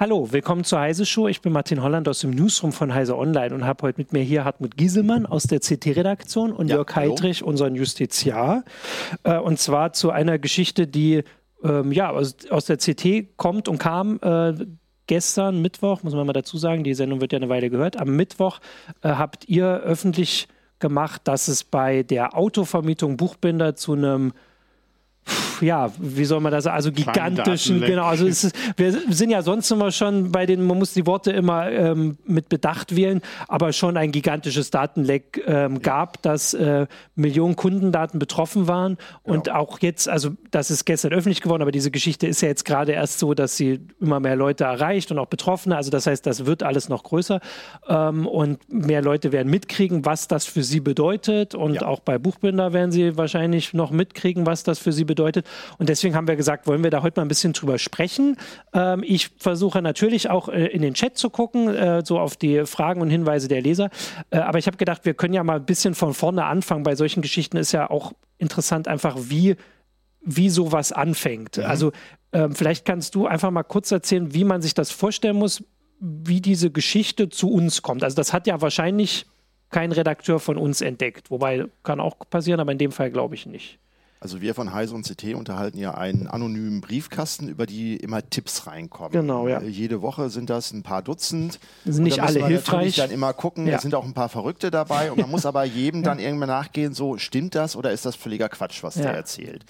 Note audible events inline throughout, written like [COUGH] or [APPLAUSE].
Hallo, willkommen zur Heise Show. Ich bin Martin Holland aus dem Newsroom von Heise Online und habe heute mit mir hier Hartmut Gieselmann aus der CT-Redaktion und ja, Jörg Heidrich, unseren Justiziar. Äh, und zwar zu einer Geschichte, die ähm, ja, aus, aus, der CT kommt und kam. Äh, gestern, Mittwoch, muss man mal dazu sagen, die Sendung wird ja eine Weile gehört. Am Mittwoch äh, habt ihr öffentlich gemacht, dass es bei der Autovermietung Buchbinder zu einem ja, wie soll man das sagen, also gigantischen, genau, also ist, wir sind ja sonst immer schon bei den, man muss die Worte immer ähm, mit Bedacht wählen, aber schon ein gigantisches Datenleck ähm, gab, dass äh, Millionen Kundendaten betroffen waren und genau. auch jetzt, also das ist gestern öffentlich geworden, aber diese Geschichte ist ja jetzt gerade erst so, dass sie immer mehr Leute erreicht und auch Betroffene, also das heißt, das wird alles noch größer ähm, und mehr Leute werden mitkriegen, was das für sie bedeutet und ja. auch bei Buchbinder werden sie wahrscheinlich noch mitkriegen, was das für sie bedeutet und deswegen haben wir gesagt, wollen wir da heute mal ein bisschen drüber sprechen. Ähm, ich versuche natürlich auch äh, in den Chat zu gucken, äh, so auf die Fragen und Hinweise der Leser. Äh, aber ich habe gedacht, wir können ja mal ein bisschen von vorne anfangen. Bei solchen Geschichten ist ja auch interessant einfach, wie wie sowas anfängt. Mhm. Also ähm, vielleicht kannst du einfach mal kurz erzählen, wie man sich das vorstellen muss, wie diese Geschichte zu uns kommt. Also das hat ja wahrscheinlich kein Redakteur von uns entdeckt, wobei kann auch passieren, aber in dem Fall glaube ich nicht. Also wir von Heise und CT unterhalten ja einen anonymen Briefkasten, über die immer Tipps reinkommen. Genau, ja. Äh, jede Woche sind das ein paar Dutzend. Sind nicht alle hilfreich. dann immer gucken, ja. es sind auch ein paar Verrückte dabei und man muss aber [LAUGHS] jedem dann irgendwann nachgehen, so stimmt das oder ist das völliger Quatsch, was ja. der erzählt.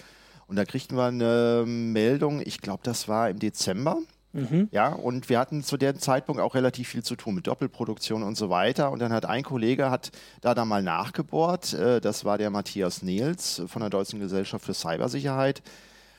Und da kriegten wir eine Meldung, ich glaube, das war im Dezember. Mhm. Ja, und wir hatten zu dem Zeitpunkt auch relativ viel zu tun mit Doppelproduktion und so weiter. Und dann hat ein Kollege hat da dann mal nachgebohrt, äh, das war der Matthias Nils von der Deutschen Gesellschaft für Cybersicherheit,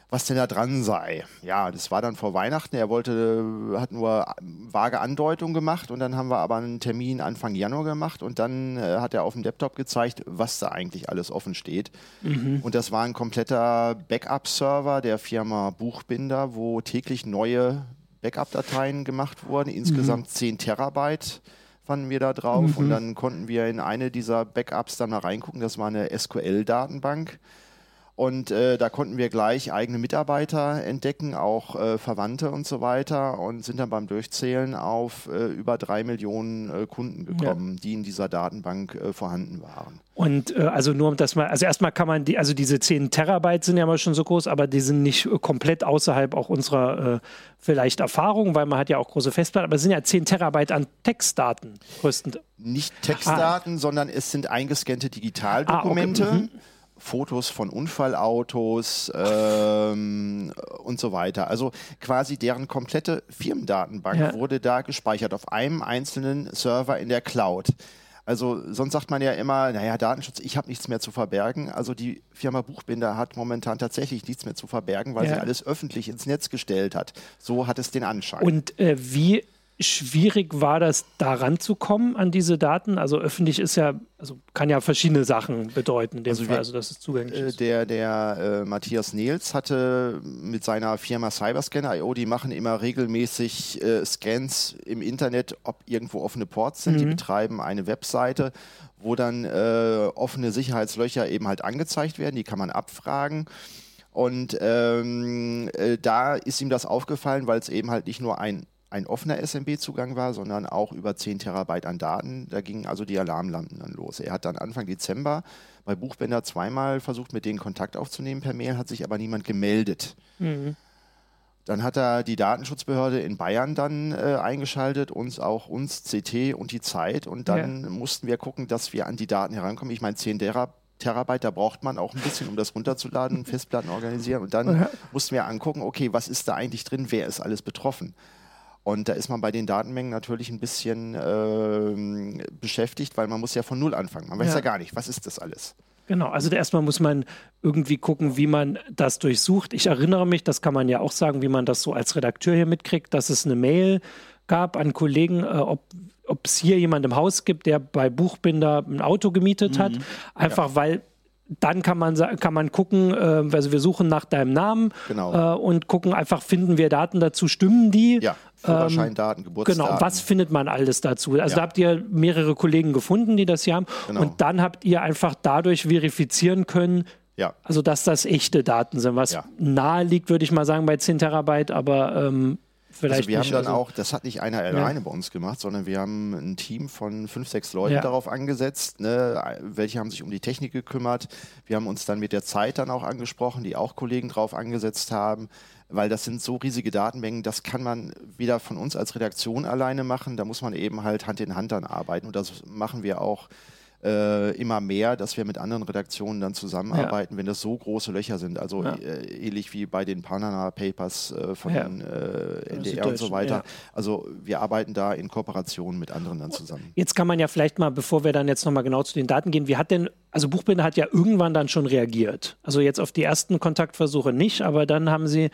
was denn da dran sei. Ja, das war dann vor Weihnachten. Er wollte, hat nur vage Andeutungen gemacht und dann haben wir aber einen Termin Anfang Januar gemacht und dann äh, hat er auf dem Laptop gezeigt, was da eigentlich alles offen steht. Mhm. Und das war ein kompletter Backup-Server der Firma Buchbinder, wo täglich neue Backup-Dateien gemacht wurden, insgesamt mhm. 10 Terabyte fanden wir da drauf mhm. und dann konnten wir in eine dieser Backups dann mal reingucken, das war eine SQL-Datenbank und äh, da konnten wir gleich eigene Mitarbeiter entdecken, auch äh, Verwandte und so weiter und sind dann beim Durchzählen auf äh, über drei Millionen äh, Kunden gekommen, ja. die in dieser Datenbank äh, vorhanden waren. Und äh, also nur um das mal, also erstmal kann man die, also diese 10 Terabyte sind ja mal schon so groß, aber die sind nicht komplett außerhalb auch unserer vielleicht Erfahrung, weil man hat ja auch große Festplatten, aber es sind ja 10 Terabyte an Textdaten größtenteils. Nicht Textdaten, ah. sondern es sind eingescannte Digitaldokumente. Ah, okay. mhm Fotos von Unfallautos ähm, und so weiter. Also quasi deren komplette Firmendatenbank ja. wurde da gespeichert auf einem einzelnen Server in der Cloud. Also sonst sagt man ja immer, naja, Datenschutz, ich habe nichts mehr zu verbergen. Also die Firma Buchbinder hat momentan tatsächlich nichts mehr zu verbergen, weil ja. sie alles öffentlich ins Netz gestellt hat. So hat es den Anschein. Und äh, wie schwierig war das, da ranzukommen an diese Daten? Also öffentlich ist ja, also kann ja verschiedene Sachen bedeuten in dem also Fall, also dass es zugänglich äh, ist. Der, der äh, Matthias Nils hatte mit seiner Firma Cyberscan.io, die machen immer regelmäßig äh, Scans im Internet, ob irgendwo offene Ports sind. Mhm. Die betreiben eine Webseite, wo dann äh, offene Sicherheitslöcher eben halt angezeigt werden. Die kann man abfragen. Und ähm, äh, da ist ihm das aufgefallen, weil es eben halt nicht nur ein ein offener SMB-Zugang war, sondern auch über 10 Terabyte an Daten. Da gingen also die Alarmlampen dann los. Er hat dann Anfang Dezember bei Buchbänder zweimal versucht, mit denen Kontakt aufzunehmen per Mail, hat sich aber niemand gemeldet. Mhm. Dann hat er die Datenschutzbehörde in Bayern dann äh, eingeschaltet, uns auch uns, CT und die Zeit. Und dann ja. mussten wir gucken, dass wir an die Daten herankommen. Ich meine, 10 Terabyte, da braucht man auch ein bisschen, um das runterzuladen, [LAUGHS] Festplatten organisieren. Und dann ja. mussten wir angucken, okay, was ist da eigentlich drin, wer ist alles betroffen? Und da ist man bei den Datenmengen natürlich ein bisschen äh, beschäftigt, weil man muss ja von Null anfangen. Man weiß ja. ja gar nicht, was ist das alles. Genau, also erstmal muss man irgendwie gucken, wie man das durchsucht. Ich erinnere mich, das kann man ja auch sagen, wie man das so als Redakteur hier mitkriegt, dass es eine Mail gab an Kollegen, äh, ob ob es hier jemand im Haus gibt, der bei Buchbinder ein Auto gemietet mhm. hat. Einfach ja. weil dann kann man, kann man gucken, äh, also wir suchen nach deinem Namen genau. äh, und gucken einfach, finden wir Daten dazu, stimmen die? Ja, Führerscheindaten, ähm, Geburtsdaten. Genau, was findet man alles dazu? Also ja. da habt ihr mehrere Kollegen gefunden, die das hier haben genau. und dann habt ihr einfach dadurch verifizieren können, ja. also dass das echte Daten sind, was ja. nahe liegt, würde ich mal sagen, bei 10 Terabyte, aber ähm, vielleicht also wir nicht, haben dann also, auch, das hat nicht einer alleine bei uns gemacht, sondern wir haben ein Team von fünf, sechs Leuten Ja. darauf angesetzt. Ne? Welche haben sich um die Technik gekümmert. Wir haben uns dann mit der Zeit dann auch angesprochen, die auch Kollegen drauf angesetzt haben. Weil das sind so riesige Datenmengen, das kann man weder von uns als Redaktion alleine machen, da muss man eben halt Hand in Hand dann arbeiten. Und das machen wir auch äh, immer mehr, dass wir mit anderen Redaktionen dann zusammenarbeiten, wenn das so große Löcher sind. Also Ja. äh, ähnlich wie bei den Panama Papers äh, von Ja. äh, NDR und so weiter. ja. Also wir arbeiten da in Kooperation mit anderen dann zusammen. Jetzt kann man ja vielleicht mal, bevor wir dann jetzt nochmal genau zu den Daten gehen, wie hat denn, also Buchbinder hat ja irgendwann dann schon reagiert. Also jetzt auf die ersten Kontaktversuche nicht, aber dann haben sie,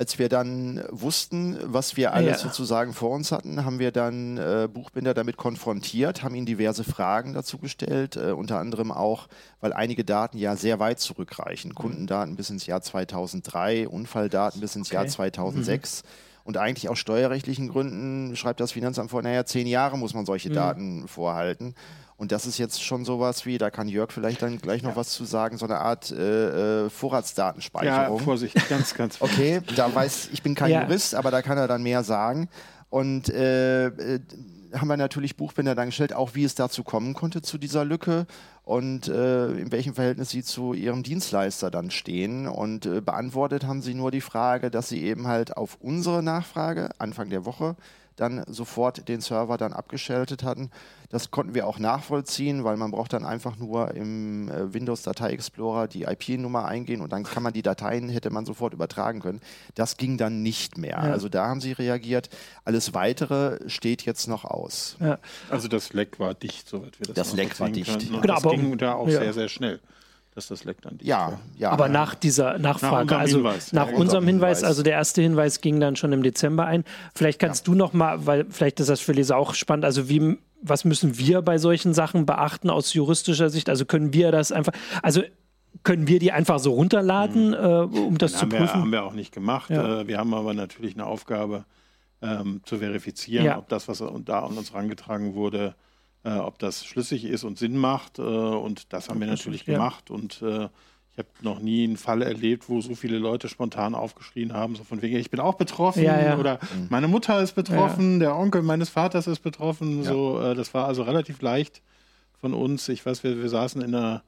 Als wir dann wussten, was wir alles Ja. sozusagen vor uns hatten, haben wir dann äh, Buchbinder damit konfrontiert, haben ihnen diverse Fragen dazu gestellt, äh, unter anderem auch, weil einige Daten ja sehr weit zurückreichen. Kundendaten bis ins Jahr 2003, Unfalldaten bis ins Jahr Okay. 2006. Und eigentlich aus steuerrechtlichen Gründen schreibt das Finanzamt vor, naja, zehn Jahre muss man solche Daten vorhalten. Und das ist jetzt schon sowas wie, da kann Jörg vielleicht dann gleich noch was zu sagen, so eine Art äh, äh, Ja, Vorratsdatenspeicherung. Vorsicht, ganz, ganz Okay, da weiß ich bin kein Ja. Jurist, aber da kann er dann mehr sagen. Und äh, äh, haben wir natürlich Buchbinder dann gestellt, auch wie es dazu kommen konnte zu dieser Lücke und äh, in welchem Verhältnis sie zu ihrem Dienstleister dann stehen. Und äh, beantwortet haben sie nur die Frage, dass sie eben halt auf unsere Nachfrage Anfang der Woche dann sofort den Server dann abgeschaltet hatten. Das konnten wir auch nachvollziehen, weil man braucht dann einfach nur im äh, Windows Datei Explorer die IP-Nummer eingehen und dann kann man die Dateien, hätte man sofort übertragen können. Das ging dann nicht mehr. Ja. Also da haben sie reagiert. Alles Weitere steht jetzt noch aus. ja, Also das Leck war dicht, soweit wir das Das Leck war dicht. Genau, das aber- ging da auch ja. sehr, sehr schnell, dass das Leck dann dicht Ja, ja. aber nach dieser Nachfrage, unserem also Hinweis. nach Ja, unserem Hinweis, Hinweis. also der erste Hinweis ging dann schon im Dezember ein. Vielleicht kannst du noch mal, weil vielleicht ist das für Leser auch spannend, also wie, was müssen wir bei solchen Sachen beachten aus juristischer Sicht? Also können wir das einfach, also können wir die einfach so runterladen, äh, um das zu haben, wir, prüfen? haben wir auch nicht gemacht. Ja. Äh, wir haben aber natürlich eine Aufgabe ähm, zu verifizieren, Ja. ob das, was da an uns herangetragen wurde, äh, ob das schlüssig ist und Sinn macht. Äh, und das haben wir natürlich ja. gemacht. Und äh, ich habe noch nie einen Fall erlebt, wo so viele Leute spontan aufgeschrien haben, so von wegen, ich bin auch betroffen Ja, ja. oder meine Mutter ist betroffen, der Onkel meines Vaters ist betroffen. So, äh, das war also relativ leicht von uns. Ich weiß, wir, wir saßen in einer,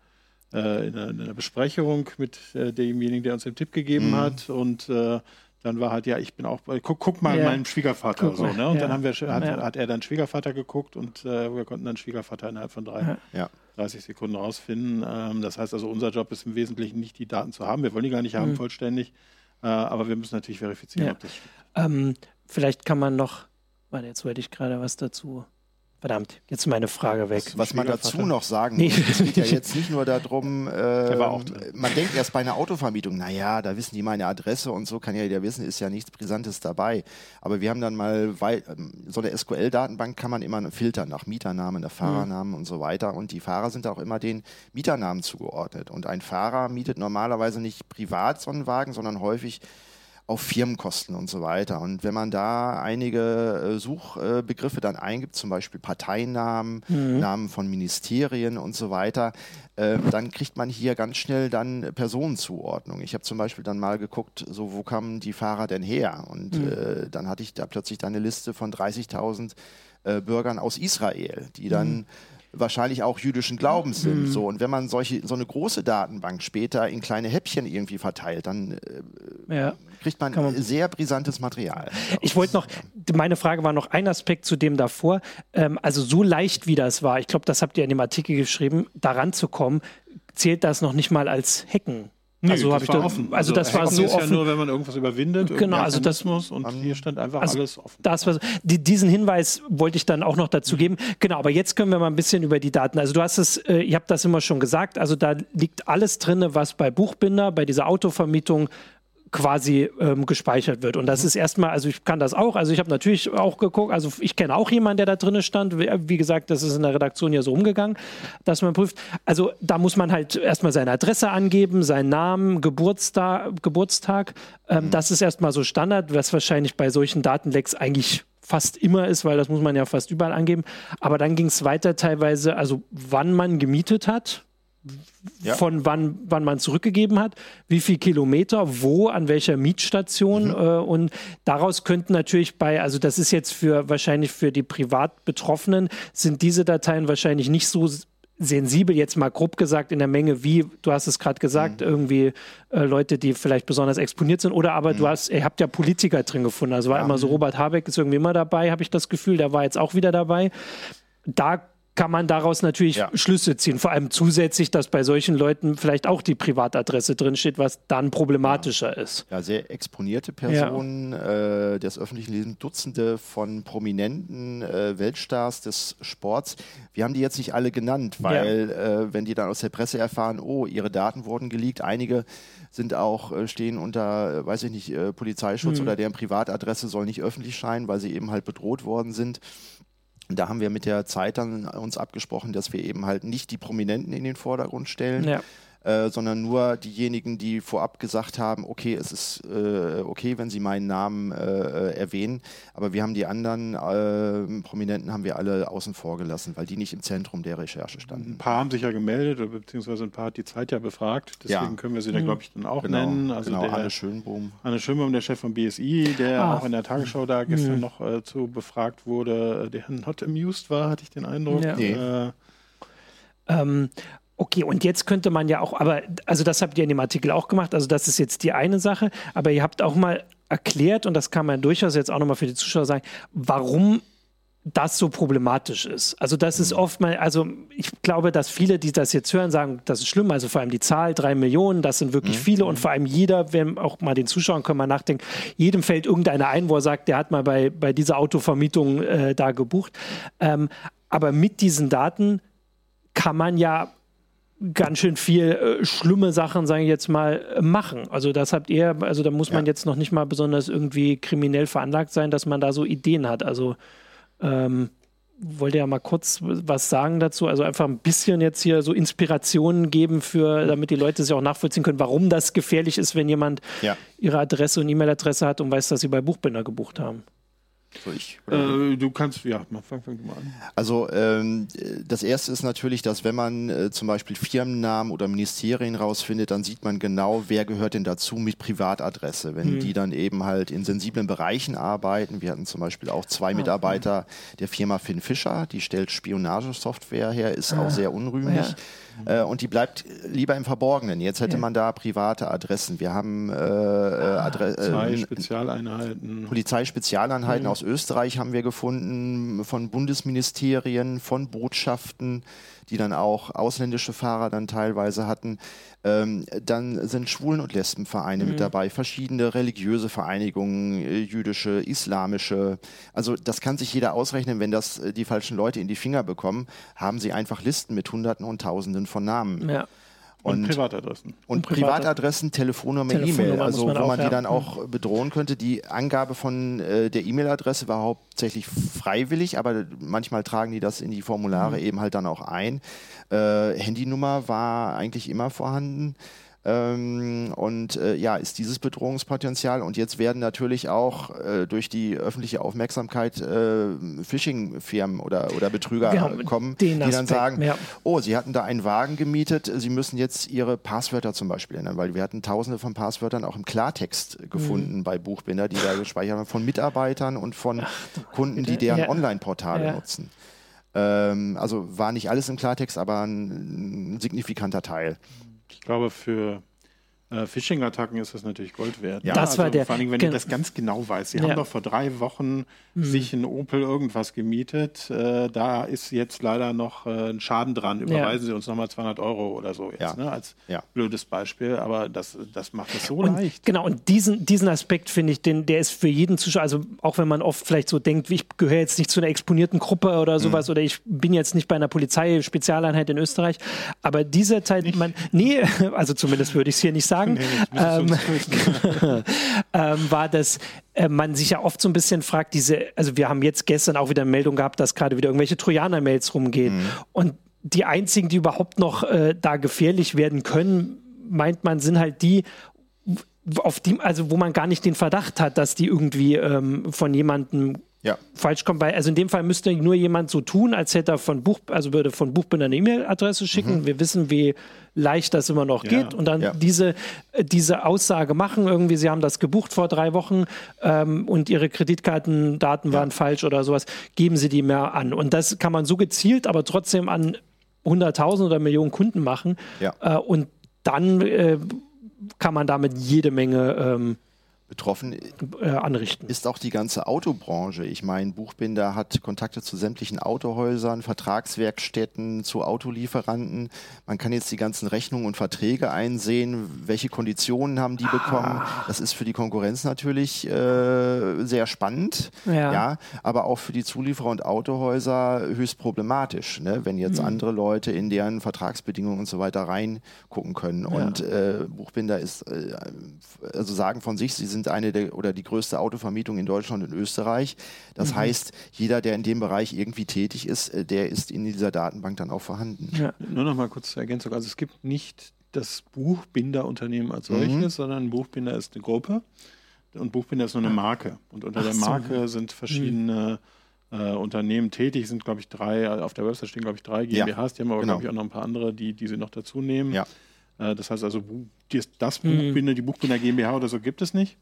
äh, in einer, in einer Besprechung mit äh, demjenigen, der uns den Tipp gegeben Mhm. hat und äh, dann war halt, ja, ich bin auch, bei- guck, guck mal Ja. meinen Schwiegervater Guck so, ne? Und ja. dann haben wir, hat, Ja. hat er dann Schwiegervater geguckt und äh, wir konnten dann Schwiegervater innerhalb von drei, Ja. Ja. 30 Sekunden rausfinden. Ähm, das heißt also, unser Job ist im Wesentlichen nicht die Daten zu haben. Wir wollen die gar nicht haben vollständig, äh, aber wir müssen natürlich verifizieren, Mhm. Ja. ob das stimmt. Ähm, vielleicht kann man noch, warte, jetzt wollte ich gerade was dazu. Verdammt, jetzt meine Frage weg. Was man dazu noch sagen Nee. muss, es geht ja jetzt nicht nur darum, [LAUGHS] äh, man denkt erst bei einer Autovermietung, naja, da wissen die meine Adresse und so, kann ja jeder wissen, ist ja nichts Brisantes dabei. Aber wir haben dann mal, weil, ähm, so eine SQL-Datenbank kann man immer filtern nach Mieternamen, nach Fahrernamen und so weiter. Und die Fahrer sind auch immer den Mieternamen zugeordnet. Und ein Fahrer mietet normalerweise nicht privat so einen Wagen, sondern häufig auf Firmenkosten und so weiter. Und wenn man da einige äh, Suchbegriffe dann eingibt, zum Beispiel Parteinamen, Namen von Ministerien und so weiter, äh, dann kriegt man hier ganz schnell dann Personenzuordnung. Ich habe zum Beispiel dann mal geguckt, so wo kamen die Fahrer denn her? Und äh, dann hatte ich da plötzlich dann eine Liste von 30.000 äh, Bürgern aus Israel, die dann wahrscheinlich auch jüdischen Glaubens sind. So, und wenn man solche, so eine große Datenbank später in kleine Häppchen irgendwie verteilt, dann äh, Ja. kriegt man, man- sehr brisantes Material. Ich wollte noch, meine Frage war noch ein Aspekt zu dem davor. Ähm, also so leicht wie das war, ich glaube, das habt ihr in dem Artikel geschrieben, daran zu kommen, zählt das noch nicht mal als Hacken. Also das habe ich war da, offen. Also das war so ist offen. ja nur, wenn man irgendwas überwindet, Genau, also das- Mechanismus und hier stand einfach also alles offen. Das war, die, diesen Hinweis wollte ich dann auch noch dazu geben. Genau, aber jetzt können wir mal ein bisschen über die Daten. Also du hast es, äh, ihr habt das immer schon gesagt, also da liegt alles drin, was bei Buchbinder, bei dieser Autovermietung quasi ähm, gespeichert wird. Und das ist erstmal, also ich kann das auch, also ich habe natürlich auch geguckt, also ich kenne auch jemanden, der da drin stand. Wie, gesagt, das ist in der Redaktion ja so umgegangen, dass man prüft. Also da muss man halt erstmal seine Adresse angeben, seinen Namen, Geburtstag, Geburtstag. Ähm, Das ist erstmal so Standard, was wahrscheinlich bei solchen Datenlecks eigentlich fast immer ist, weil das muss man ja fast überall angeben. Aber dann ging es weiter teilweise, also wann man gemietet hat, ja. von wann, wann man zurückgegeben hat, wie viel Kilometer, wo, an welcher Mietstation. Mhm. Äh, und daraus könnten natürlich bei, also das ist jetzt für wahrscheinlich für die Privatbetroffenen, sind diese Dateien wahrscheinlich nicht so sensibel, jetzt mal grob gesagt, in der Menge, wie, du hast es gerade gesagt, mhm. irgendwie äh, Leute, die vielleicht besonders exponiert sind. Oder aber mhm. du hast, ihr habt ja Politiker drin gefunden. Also war ja. immer so, Robert Habeck ist irgendwie immer dabei, habe ich das Gefühl, der war jetzt auch wieder dabei. Da kann man daraus natürlich ja. Schlüsse ziehen. Vor allem zusätzlich, dass bei solchen Leuten vielleicht auch die Privatadresse drinsteht, was dann problematischer ja. ist. Ja, sehr exponierte Personen ja. äh, des öffentlichen Lebens, Dutzende von prominenten äh, Weltstars des Sports. Wir haben die jetzt nicht alle genannt, weil äh, wenn die dann aus der Presse erfahren, oh, ihre Daten wurden geleakt, einige sind auch, äh, stehen unter, äh, weiß ich nicht, äh, Polizeischutz mhm. oder deren Privatadresse soll nicht öffentlich scheinen, weil sie eben halt bedroht worden sind. Da haben wir mit der Zeit dann uns abgesprochen, dass wir eben halt nicht die Prominenten in den Vordergrund stellen, ja. Äh, sondern nur diejenigen, die vorab gesagt haben, okay, es ist äh, okay, wenn sie meinen Namen äh, erwähnen, aber wir haben die anderen äh, Prominenten haben wir alle außen vor gelassen, weil die nicht im Zentrum der Recherche standen. Ein paar haben sich ja gemeldet, beziehungsweise ein paar hat die Zeit ja befragt, deswegen ja. können wir sie da, mhm. glaube ich, dann auch genau, nennen. Also genau, der, Anne Schönbohm. Anne Schönbohm, der Chef vom BSI, der ah. auch in der Tagesschau da gestern mhm. noch äh, zu befragt wurde, der not amused war, hatte ich den Eindruck. Ja. Nee. Äh, ähm, Okay, und jetzt könnte man ja auch, aber also das habt ihr in dem Artikel auch gemacht, also das ist jetzt die eine Sache, aber ihr habt auch mal erklärt, und das kann man durchaus jetzt auch nochmal für die Zuschauer sagen, warum das so problematisch ist. Also das ist oft mal, also ich glaube, dass viele, die das jetzt hören, sagen, das ist schlimm. Also vor allem die Zahl, drei Millionen, das sind wirklich mhm. viele und vor allem jeder, wenn auch mal den Zuschauern können mal nachdenken, jedem fällt irgendeiner ein, wo er sagt, der hat mal bei, bei dieser Autovermietung äh, da gebucht. Ähm, aber mit diesen Daten kann man ja ganz schön viel äh, schlimme Sachen, sage ich jetzt mal, machen. Also das habt ihr, also da muss man ja. jetzt noch nicht mal besonders irgendwie kriminell veranlagt sein, dass man da so Ideen hat. Also ähm, wollte ja mal kurz was sagen dazu. Also einfach ein bisschen jetzt hier so Inspirationen geben für, damit die Leute sich auch nachvollziehen können, warum das gefährlich ist, wenn jemand ja. ihre Adresse und E-Mail-Adresse hat und weiß, dass sie bei Buchbinder gebucht haben. So ich, äh, du kannst, ja, fang, fang du mal an. Also ähm, das erste ist natürlich, dass wenn man äh, zum Beispiel Firmennamen oder Ministerien rausfindet, dann sieht man genau, wer gehört denn dazu mit Privatadresse. Wenn mhm. die dann eben halt in sensiblen Bereichen arbeiten. Wir hatten zum Beispiel auch zwei ah, Mitarbeiter der Firma Finn Fischer, die stellt Spionagesoftware her, ist ah. auch sehr unrühmlich. Ja. Äh, und die bleibt lieber im Verborgenen. Jetzt hätte ja. man da private Adressen. Wir haben äh, ah, Adre Polizei, Spezialeinheiten. Polizeispezialeinheiten mhm. aus Österreich haben wir gefunden, von Bundesministerien, von Botschaften, die dann auch ausländische Fahrer dann teilweise hatten. Ähm, dann sind Schwulen- und Lesbenvereine mhm. mit dabei, verschiedene religiöse Vereinigungen, äh, jüdische, islamische. Also das kann sich jeder ausrechnen, wenn das äh, die falschen Leute in die Finger bekommen, haben sie einfach Listen mit Hunderten und Tausenden von Namen. Ja. Und, und, Privatadressen. Und, Privatadressen, Telefonnummer, E-Mail, also wo man die dann auch bedrohen könnte. Die Angabe von äh, der E-Mail-Adresse war hauptsächlich freiwillig, aber manchmal tragen die das in die Formulare mhm. eben halt dann auch ein. Äh, Handynummer war eigentlich immer vorhanden. Ähm, und äh, ja, ist dieses Bedrohungspotenzial. Und jetzt werden natürlich auch äh, durch die öffentliche Aufmerksamkeit äh, Phishing-Firmen oder, oder Betrüger genau, kommen, die Aspekt, dann sagen, ja. oh, sie hatten da einen Wagen gemietet, sie müssen jetzt ihre Passwörter zum Beispiel ändern, weil wir hatten tausende von Passwörtern auch im Klartext gefunden mhm. bei Buchbinder, die da gespeichert haben, von Mitarbeitern und von Ach, Kunden, die deren ja. Online-Portale ja. nutzen. Ähm, also war nicht alles im Klartext, aber ein, ein signifikanter Teil. Ich glaube, für äh, Phishing-Attacken ist das natürlich Gold wert. Ja, das also war der. Vor allem, wenn du das ganz genau weißt. Sie ja. haben doch vor drei Wochen mhm. sich ein Opel irgendwas gemietet. Äh, da ist jetzt leider noch äh, ein Schaden dran. Überweisen ja. Sie uns nochmal 200 Euro oder so jetzt, ne? als blödes Beispiel. Aber das, das macht es so und, leicht. Genau, und diesen, diesen Aspekt finde ich, den, der ist für jeden Zuschauer, also auch wenn man oft vielleicht so denkt, ich gehöre jetzt nicht zu einer exponierten Gruppe oder mhm. sowas mhm. oder ich bin jetzt nicht bei einer Polizei-Spezialeinheit in Österreich, aber dieser Teil, man, nee, [LAUGHS] also zumindest würde ich es hier nicht sagen, [LAUGHS] ähm, [LAUGHS] ähm, war, dass äh, man sich ja oft so ein bisschen fragt, diese, also wir haben jetzt gestern auch wieder eine Meldung gehabt, dass gerade wieder irgendwelche Trojaner-Mails rumgehen. Mhm. Und die einzigen, die überhaupt noch äh, da gefährlich werden können, meint man, sind halt die, auf die, also wo man gar nicht den Verdacht hat, dass die irgendwie ähm, von jemandem ja. falsch kommt. Weil, also in dem Fall müsste nur jemand so tun, als hätte er von Buch, also würde von Buchbinder eine E-Mail-Adresse schicken. Mhm. Wir wissen, wie leicht das immer noch ja. geht. Und dann ja. diese, diese Aussage machen, irgendwie, sie haben das gebucht vor drei Wochen ähm, und ihre Kreditkartendaten waren falsch oder sowas, geben sie die mehr an. Und das kann man so gezielt, aber trotzdem an 100.000 oder Millionen Kunden machen. Äh, und dann äh, kann man damit jede Menge ähm, Betroffen äh, anrichten. ist auch die ganze Autobranche. Ich meine, Buchbinder hat Kontakte zu sämtlichen Autohäusern, Vertragswerkstätten, zu Autolieferanten. Man kann jetzt die ganzen Rechnungen und Verträge einsehen. Welche Konditionen haben die bekommen? Ah. Das ist für die Konkurrenz natürlich äh, sehr spannend. Ja. ja. aber auch für die Zulieferer und Autohäuser höchst problematisch, ne? wenn jetzt mhm. andere Leute in deren Vertragsbedingungen und so weiter reingucken können. Ja. Und äh, Buchbinder ist, äh, also sagen von sich, sie sind sind eine der oder die größte Autovermietung in Deutschland und Österreich. Das mhm. heißt, jeder, der in dem Bereich irgendwie tätig ist, äh, der ist in dieser Datenbank dann auch vorhanden. Ja, nur noch mal kurz zur Ergänzung. Also es gibt nicht das Buchbinderunternehmen als solches, mhm. sondern Buchbinder ist eine Gruppe und Buchbinder ist nur eine Marke. Und unter Ach der Marke so. sind verschiedene mhm. äh, Unternehmen tätig, sind glaube ich drei, auf der Website stehen glaube ich drei GmbHs, ja. die haben aber genau. glaube ich auch noch ein paar andere, die, die sie noch dazu nehmen. Ja. Äh, das heißt also, das mhm. Buchbinder, die Buchbinder GmbH oder so gibt es nicht.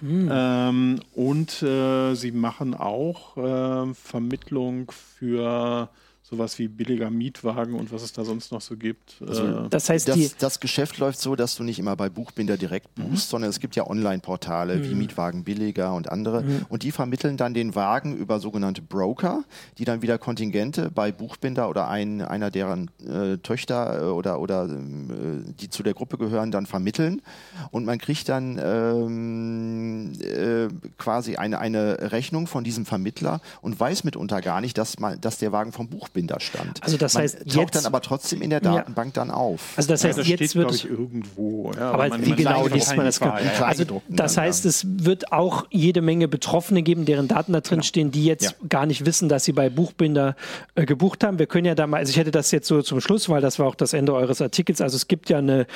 Mhm. Ähm, und äh, sie machen auch äh, Vermittlung für sowas wie billiger Mietwagen und was es da sonst noch so gibt. Also, äh, das heißt, das, das, Geschäft läuft so, dass du nicht immer bei Buchbinder direkt mhm. buchst, mhm. sondern es gibt ja Online-Portale mhm. wie Mietwagen billiger und andere mhm. und die vermitteln dann den Wagen über sogenannte Broker, die dann wieder Kontingente bei Buchbinder oder ein, einer deren äh, Töchter äh, oder, oder äh, die zu der Gruppe gehören, dann vermitteln und man kriegt dann ähm, äh, quasi eine, eine Rechnung von diesem Vermittler und weiß mitunter gar nicht, dass, man, dass der Wagen vom Buchbinder Buchbinder stand. Also das heißt, man taucht dann aber trotzdem in der Datenbank ja. dann auf. Also das heißt, ja, das jetzt steht, wird ich, irgendwo. Ja, aber, aber wie genau liest man das? War, also das heißt, es wird auch jede Menge Betroffene geben, deren Daten da drin genau. stehen, die jetzt gar nicht wissen, dass sie bei Buchbinder äh, gebucht haben. Wir können ja da mal, also ich hätte das jetzt so zum Schluss, weil das war auch das Ende eures Artikels. Also es gibt ja eine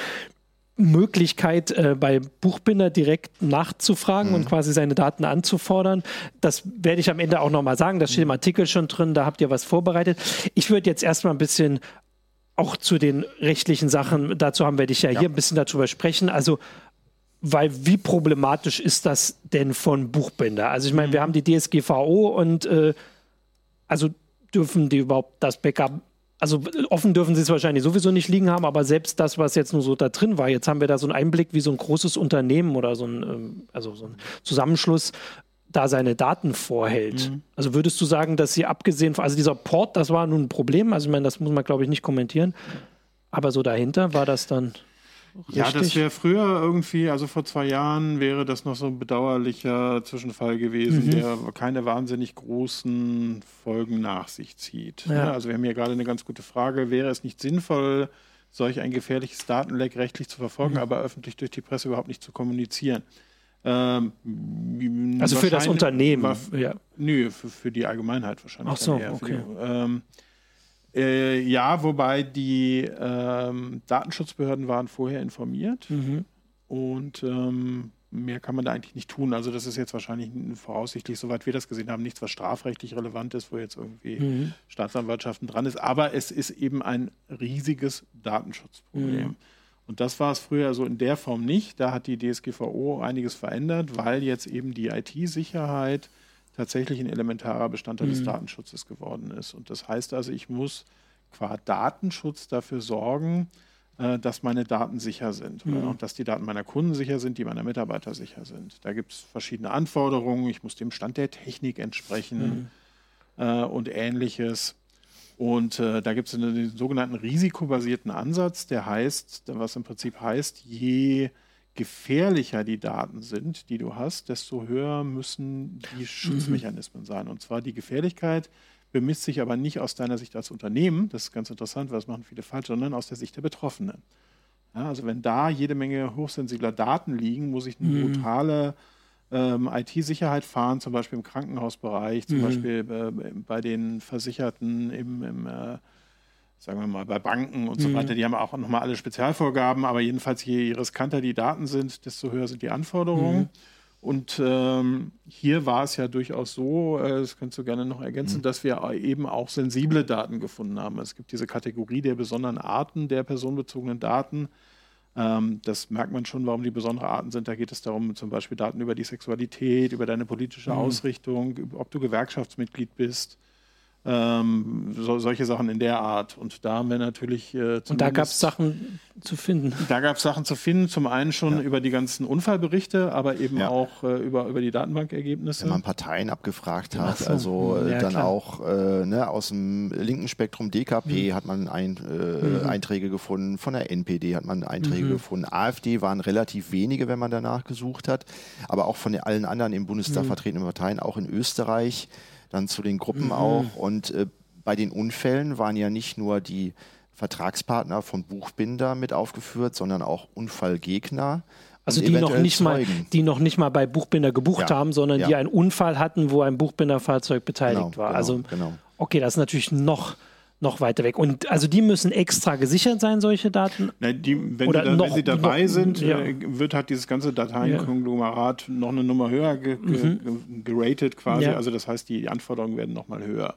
Möglichkeit, äh, bei Buchbinder direkt nachzufragen mhm. und quasi seine Daten anzufordern. Das werde ich am Ende auch nochmal sagen. Das steht im Artikel schon drin, da habt ihr was vorbereitet. Ich würde jetzt erstmal ein bisschen auch zu den rechtlichen Sachen, dazu haben wir dich ja, ja. hier ein bisschen darüber sprechen. Also weil wie problematisch ist das denn von Buchbinder? Also ich meine, mhm. wir haben die DSGVO und äh, also dürfen die überhaupt das Backup also offen dürfen sie es wahrscheinlich sowieso nicht liegen haben, aber selbst das, was jetzt nur so da drin war, jetzt haben wir da so einen Einblick, wie so ein großes Unternehmen oder so ein, ähm, also so ein Zusammenschluss da seine Daten vorhält. Mhm. Also würdest du sagen, dass sie abgesehen von, also dieser Port, das war nun ein Problem, also ich meine, das muss man glaube ich nicht kommentieren, aber so dahinter war das dann. Richtig? Ja, das wäre früher irgendwie, also vor zwei Jahren wäre das noch so ein bedauerlicher Zwischenfall gewesen, mhm. der keine wahnsinnig großen Folgen nach sich zieht. Ja. Ja, also wir haben hier gerade eine ganz gute Frage, wäre es nicht sinnvoll, solch ein gefährliches Datenleck rechtlich zu verfolgen, mhm. aber öffentlich durch die Presse überhaupt nicht zu kommunizieren? Ähm, also für das Unternehmen? War, ja. Nö, für, für, die Allgemeinheit wahrscheinlich. Ach so, okay. Die, ähm, äh, ja, wobei die ähm, Datenschutzbehörden waren vorher informiert mhm. und ähm, mehr kann man da eigentlich nicht tun. Also das ist jetzt wahrscheinlich voraussichtlich, soweit wir das gesehen haben, nichts, was strafrechtlich relevant ist, wo jetzt irgendwie mhm. Staatsanwaltschaften dran ist. Aber es ist eben ein riesiges Datenschutzproblem. Mhm. Und das war es früher so in der Form nicht. Da hat die DSGVO einiges verändert, weil jetzt eben die IT-Sicherheit tatsächlich ein elementarer Bestandteil mhm. des Datenschutzes geworden ist. Und das heißt also, ich muss qua Datenschutz dafür sorgen, äh, dass meine Daten sicher sind mhm. und dass die Daten meiner Kunden sicher sind, die meiner Mitarbeiter sicher sind. Da gibt es verschiedene Anforderungen. Ich muss dem Stand der Technik entsprechen mhm. äh, und ähnliches. Und äh, da gibt es einen sogenannten risikobasierten Ansatz, der heißt, was im Prinzip heißt, je gefährlicher die Daten sind, die du hast, desto höher müssen die Schutzmechanismen sein. Und zwar die Gefährlichkeit bemisst sich aber nicht aus deiner Sicht als Unternehmen, das ist ganz interessant, weil das machen viele falsch, sondern aus der Sicht der Betroffenen. Ja, also wenn da jede Menge hochsensibler Daten liegen, muss ich eine mhm. brutale ähm, IT-Sicherheit fahren, zum Beispiel im Krankenhausbereich, zum mhm. Beispiel äh, bei den Versicherten im, im äh, sagen wir mal, bei Banken und mhm. so weiter, die haben auch nochmal alle Spezialvorgaben, aber jedenfalls je riskanter die Daten sind, desto höher sind die Anforderungen. Mhm. Und ähm, hier war es ja durchaus so, äh, das kannst du gerne noch ergänzen, mhm. dass wir eben auch sensible Daten gefunden haben. Es gibt diese Kategorie der besonderen Arten der personenbezogenen Daten. Ähm, das merkt man schon, warum die besondere Arten sind. Da geht es darum, zum Beispiel Daten über die Sexualität, über deine politische mhm. Ausrichtung, ob du Gewerkschaftsmitglied bist ähm, so, solche Sachen in der Art. Und da haben wir natürlich. Äh, und da gab es Sachen zu finden. Da gab es Sachen zu finden, zum einen schon ja. über die ganzen Unfallberichte, aber eben ja. auch äh, über, über die Datenbankergebnisse. Wenn man Parteien abgefragt hat, so. also äh, ja, dann klar. auch äh, ne, aus dem linken Spektrum DKP mhm. hat man ein, äh, mhm. Einträge gefunden, von der NPD hat man Einträge mhm. gefunden, AfD waren relativ wenige, wenn man danach gesucht hat, aber auch von den allen anderen im Bundestag mhm. vertretenen Parteien, auch in Österreich dann zu den Gruppen mhm. auch. Und äh, bei den Unfällen waren ja nicht nur die Vertragspartner von Buchbinder mit aufgeführt, sondern auch Unfallgegner. Also die noch, nicht mal, die noch nicht mal bei Buchbinder gebucht ja, haben, sondern ja. die einen Unfall hatten, wo ein Buchbinderfahrzeug beteiligt genau, war. Genau, also genau. okay, das ist natürlich noch noch weiter weg. Und also die müssen extra gesichert sein, solche Daten? Nein, die, wenn, Oder die, noch, wenn sie dabei noch, sind, ja. Äh, wird halt dieses ganze Dateienkonglomerat ja. noch eine Nummer höher ge, mhm. geratet quasi. Ja. Also das heißt, die Anforderungen werden nochmal höher.